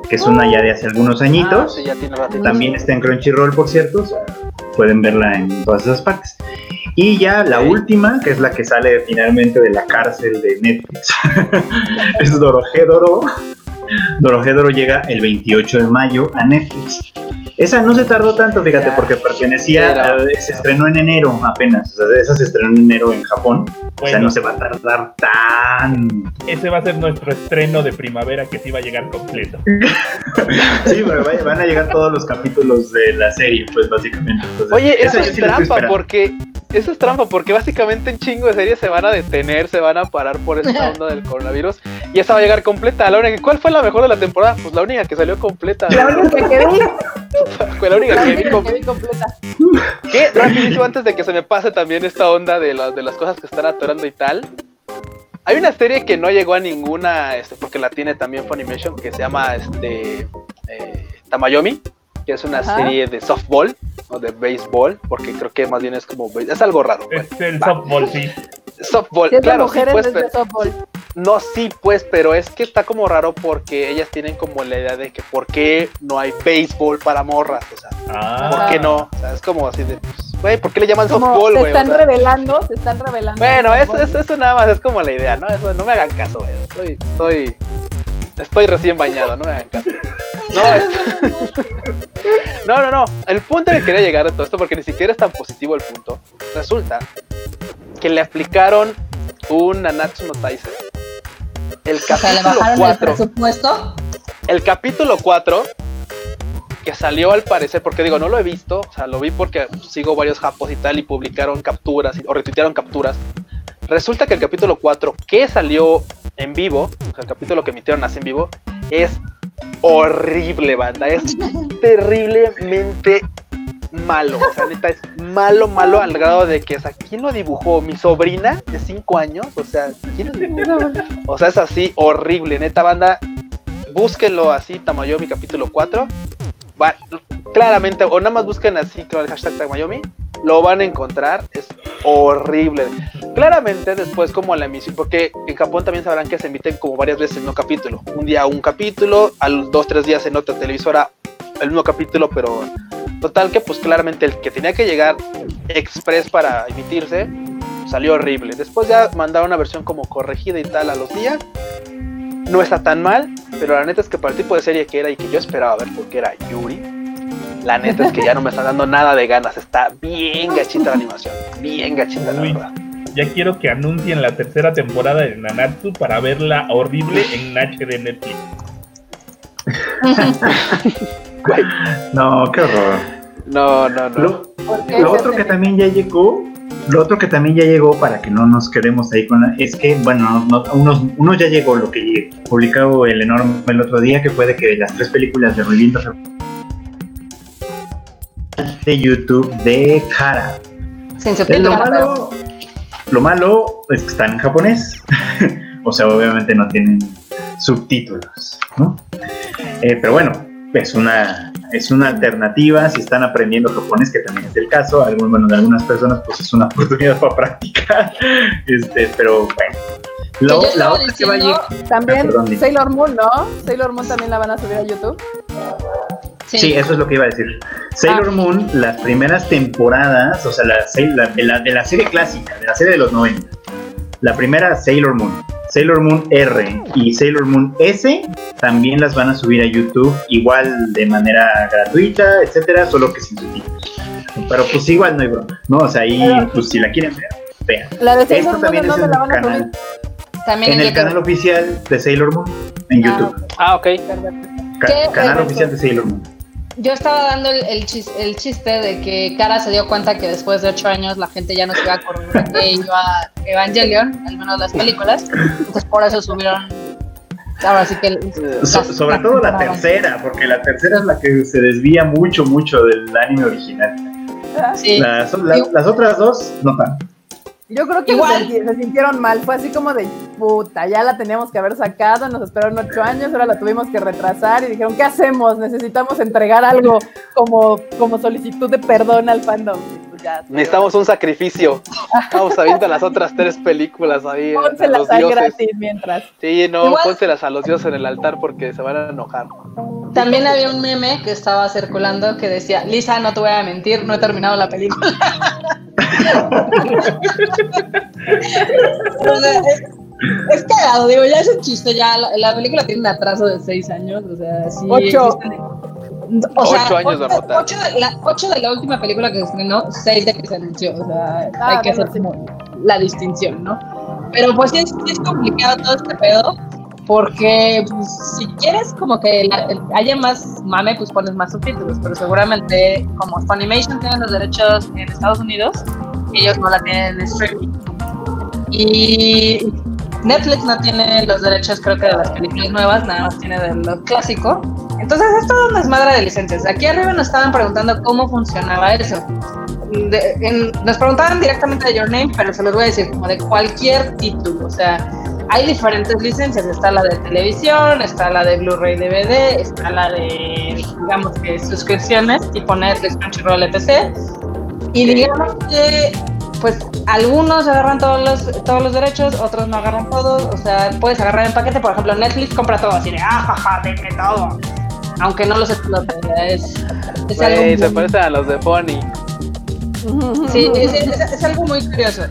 que es una ya de hace algunos Ah, añitos. sí, ya tiene. También está en Crunchyroll, por cierto. o sea, pueden verla en todas esas partes. Y ya la última, que es la que sale finalmente de la cárcel de Netflix, es Dorohedoro. Dorohedoro llega el 28 de mayo a Netflix. Esa no se tardó tanto, fíjate, Ya. porque pertenecía, Era. a- se estrenó en enero apenas. O sea, esa se estrenó en enero en Japón. o sea, Bueno. no se va a tardar tan Ese va a ser nuestro estreno de primavera que sí va a llegar completo. Sí, pero vaya, van a llegar todos los capítulos de la serie, pues básicamente. Entonces, Oye, esa eso es sí trampa porque eso es trampa porque básicamente en chingo de series se van a detener, se van a parar por esta onda del coronavirus y esa va a llegar completa. La única, ¿cuál fue la mejor de la temporada? Pues la única que salió completa. La única que vi, Fue la única la que vi única com- que vi completa. ¿Qué? Rapidísimo, antes de que se me pase también esta onda de, las de las cosas que están atorando y tal. Hay una serie que no llegó a ninguna, este, porque la tiene también Funimation, que se llama este, eh, Tamayomi, que es una Ajá. serie de softball o de béisbol, porque creo que más bien es como, es algo raro. pues. Es el Va. softball, sí. Softball, Si es de claro, sí, pues, es de softball. No, sí, pues, pero es que está como raro porque ellas tienen como la idea de que por qué no hay béisbol para morras, o sea, Ah. ¿por qué no? O sea, es como así de, pues, güey, ¿por qué le llaman Como softball, se güey? O están sea, revelando, se están revelando. Bueno, eso, eso, eso nada más es como la idea, ¿no? Eso, no me hagan caso, güey. Estoy, estoy, estoy recién bañado, no me hagan caso. No, es- no, no, no. El punto que quería llegar a todo esto, porque ni siquiera es tan positivo el punto. Resulta que le aplicaron un Nanatsu no. El capítulo bajaron el 4. presupuesto. El capítulo 4, que salió al parecer, porque digo, no lo he visto, o sea, lo vi porque sigo varios japos y tal, y publicaron capturas o retuitearon capturas. Resulta que el capítulo 4, que salió en vivo, o sea, el capítulo que emitieron así en vivo, es horrible, banda. Es terriblemente malo. O sea, neta, es malo, malo al grado de que, o sea, ¿quién lo dibujó? ¿Mi sobrina de 5 años? O sea, ¿quién lo dibujó? O sea, es así horrible, neta banda. Búsquenlo así, Tamayomi capítulo 4. Va, claramente, o nada más busquen así con el hashtag Tamayomi, lo van a encontrar. Es horrible. Claramente, después, como la emisión, porque en Japón también sabrán que se emiten como varias veces el mismo capítulo. Un día un capítulo, a los dos, tres días en otra televisora el mismo capítulo, pero total que, pues claramente el que tenía que llegar express para emitirse salió horrible. Después ya mandaron una versión como corregida y tal a los días. No está tan mal, pero la neta es que para el tipo de serie que era y que yo esperaba ver porque era Yuri, la neta es que ya no me está dando nada de ganas. Está bien gachita la animación, bien gachita la Uy. verdad. Ya quiero que anuncien la tercera temporada de Nanatsu para verla horrible en HD de Netflix. Güey, No, qué horror. No, no, no. Lo, ¿Por qué lo se otro que también ya llegó, lo otro que también ya llegó para que no nos quedemos ahí con la, es que, bueno, no- unos, unos ya llegó lo que publicado el enorme el otro día, que fue de que las tres películas de Reviento de YouTube de Kara. Sin subtítulos. Lo malo, lo malo es que están en japonés. o sea, obviamente no tienen subtítulos, ¿no? Eh, pero bueno, es una, es una alternativa si están aprendiendo japonés, que también es el caso. Algún, bueno, de algunas personas, pues es una oportunidad para practicar. Este, pero bueno. Lo- Que yo la otra que va a llegar. También Ah, perdón. Sailor Moon, ¿no? Sailor Moon también la van a subir a YouTube. Sí. eso es lo que iba a decir. Sailor Ah. Moon, las primeras temporadas, o sea, la, la- de, la, de la serie clásica, de la serie de los 90, la primera Sailor Moon, Sailor Moon R y Sailor Moon S también las van a subir a YouTube, igual de manera gratuita, etcétera, solo que sin subtítulos. Pero pues igual no hay broma, ¿no? O sea, ahí, Pero- pues si la quieren ver, vean. La de Sailor Esto Moon, también ¿en es en la el van a canal, También en en el YouTube. canal oficial de Sailor Moon en Ah, YouTube. Ah, ok. Canal oficial de Sailor Moon. Yo estaba dando el, el chis- el chiste de que Kara se dio cuenta que después de ocho años la gente ya no se iba a acordar de que iba Evangelion, al menos las películas. Entonces por eso subieron. Ahora sí que. el- So- sobre todo la tercera, porque la tercera es la que se desvía mucho, mucho del anime original. Sí. Las, la- Igual- las otras dos, no tanto. Yo creo que Igual. se, se sintieron mal. Fue así como de puta, ya la teníamos que haber sacado, nos esperaron ocho años, ahora la tuvimos que retrasar y dijeron, ¿qué hacemos? Necesitamos entregar algo como, como solicitud de perdón al fandom. Ya, Necesitamos un sacrificio. Vamos a viendo las otras tres películas ahí. a Pónselas los ahí dioses. gratis mientras. Sí, no, Igual- pónselas a los dioses en el altar porque se van a enojar. También había un meme que estaba circulando que decía: Lisa, no te voy a mentir, no he terminado la película. O sea, es, es cagado, digo, ya es un chiste, ya la, la película tiene un atraso de seis años, o sea, sí. Ocho. existen- o sea, Ocho años de ocho, nota. ocho de la, ocho de la última película que se estrenó, seis de que se anunció, o sea, Ah, hay que hacer como la distinción, ¿no? Pero pues sí es, sí es complicado todo este pedo, porque pues, si quieres como que la- el- haya más mame, pues pones más subtítulos, pero seguramente como Funimation tiene los derechos en Estados Unidos, ellos no la tienen en streaming. Y Netflix no tiene los derechos creo que de las películas nuevas, nada más tiene de lo clásico. Entonces es todo un desmadre de licencias. Aquí arriba nos estaban preguntando cómo funcionaba eso. De- en- nos preguntaban directamente de Your Name, pero se los voy a decir como de cualquier título. O sea, hay diferentes licencias. Está la de televisión, está la de Blu-ray DVD, está la de, digamos que suscripciones, tipo Netflix, Crunchyroll, etc. Y digamos que, pues, algunos agarran todos los, todos los derechos, otros no agarran todos. O sea, puedes agarrar en paquete. Por ejemplo, Netflix compra todo, así de, ah, jaja, denme todo. Aunque no los explote, es, es Güey, algo se muy- parecen a los de Pony. Sí, es, es- es algo muy curioso.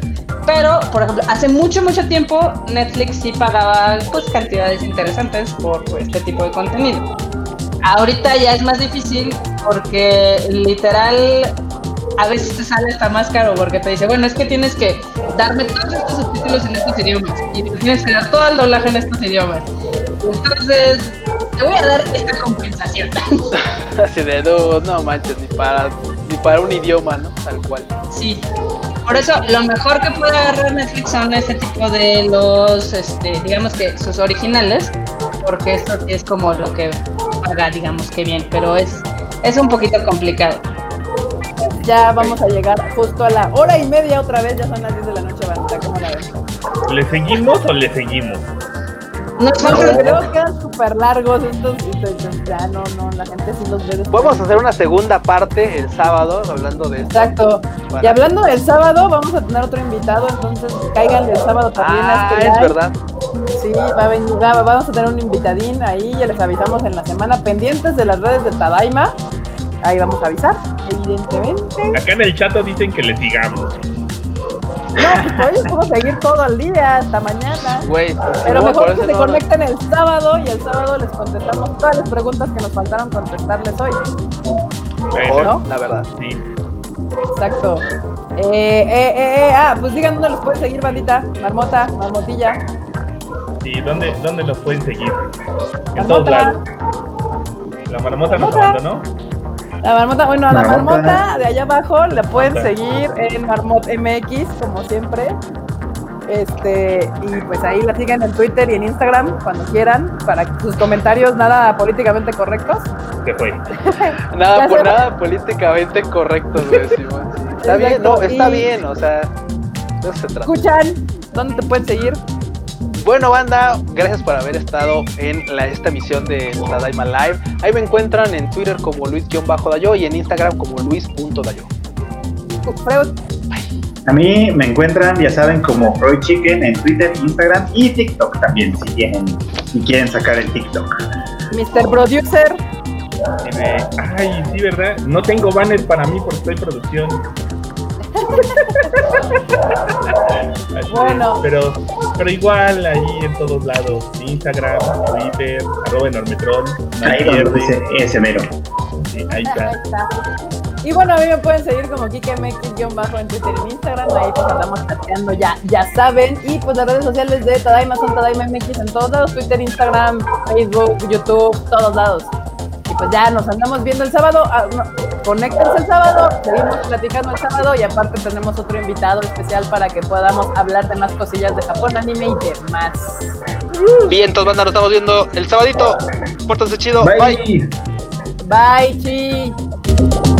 Pero, por ejemplo, hace mucho, mucho tiempo Netflix sí pagaba pues cantidades interesantes por pues, este tipo de contenido. ahorita ya es más difícil porque literal a veces te sale hasta más caro porque te dice, bueno, es que tienes que darme todos estos subtítulos en estos idiomas y tienes que dar todo el doblaje en estos idiomas. Entonces, te voy a dar esta compensación. Así de, no, no manches, ni para, ni para un idioma, ¿no? Tal cual. Sí. Por eso, lo mejor que puede agarrar Netflix son ese tipo de los, este, digamos que sus originales, porque esto sí es como lo que paga, digamos que bien, pero es, es un poquito complicado. Ya vamos a llegar justo a la hora y media otra vez, ya son las 10 de la noche, bandita, ¿cómo la ves? ¿Le seguimos o le seguimos? No, No, no, pero creo que quedan súper largos estos, estos- ya no, no, la gente sí los ve después. Podemos hacer una segunda parte el sábado hablando de esto. Exacto. Y hablando del sábado, vamos a tener otro invitado, entonces caigan el sábado también a Ah, este es live. verdad. Sí, va a venir, va- vamos a tener un invitadín ahí, ya les avisamos en la semana, pendientes de las redes de Tadaima. Ahí vamos a avisar, evidentemente. Acá en el chat dicen que le sigamos. No, pues hoy podemos seguir todo el día, hasta mañana. Güey, pues, Pero no, mejor que se no- conecten el sábado y el sábado les contestamos todas las preguntas que nos faltaron contestarles hoy. Mejor, ¿no? la verdad. Sí. Exacto. Eh, eh, eh, eh, ah, pues digan dónde los pueden seguir, bandita. Marmota, marmotilla. ¿Y dónde, dónde nos pueden seguir? En todos Marmota. lados. La marmota nos Marmota. abandonó. La marmota, bueno, a la Marmota. marmota de allá abajo la pueden seguir en Marmot MX, como siempre. Este, y pues ahí la siguen en Twitter y en Instagram cuando quieran, para sus comentarios nada políticamente correctos. Se fue. Nada, por nada políticamente correcto, güey. Sí. Está bien, no, está y- bien, o sea, eso se trata. Escuchan, ¿dónde te pueden seguir? Bueno, banda, gracias por haber estado en la, esta emisión de Tadaima Live. Ahí me encuentran en Twitter como Luis-Dayo y en Instagram como Luis.dayo. A mí me encuentran, ya saben, como Freud Chicken en Twitter, Instagram y TikTok también, si tienen, si quieren sacar el TikTok. Mr. Producer, ay, sí, ¿verdad? No tengo banners para mí porque estoy producción. Bueno. Pero, pero igual ahí en todos lados. Instagram, Twitter, arroba enormetron. Ahí donde dice ese mero. Sí, ahí Ahí está. está. Y bueno, a mí me pueden seguir como KikeMX-bajo en Twitter y en Instagram. Ahí pues andamos chateando, ya, ya saben. Y pues las redes sociales de Tadaima son Tadaima MX en todos lados: Twitter, Instagram, Facebook, YouTube, todos lados. Pues ya nos andamos viendo el sábado. Ah, no, conéctense el sábado, seguimos platicando el sábado. Y aparte, tenemos otro invitado especial para que podamos hablar de más cosillas de Japón, anime y demás. Bien, entonces, banda, nos estamos viendo el sabadito. Pórtense chido. Bye. Bye. Bye, chi.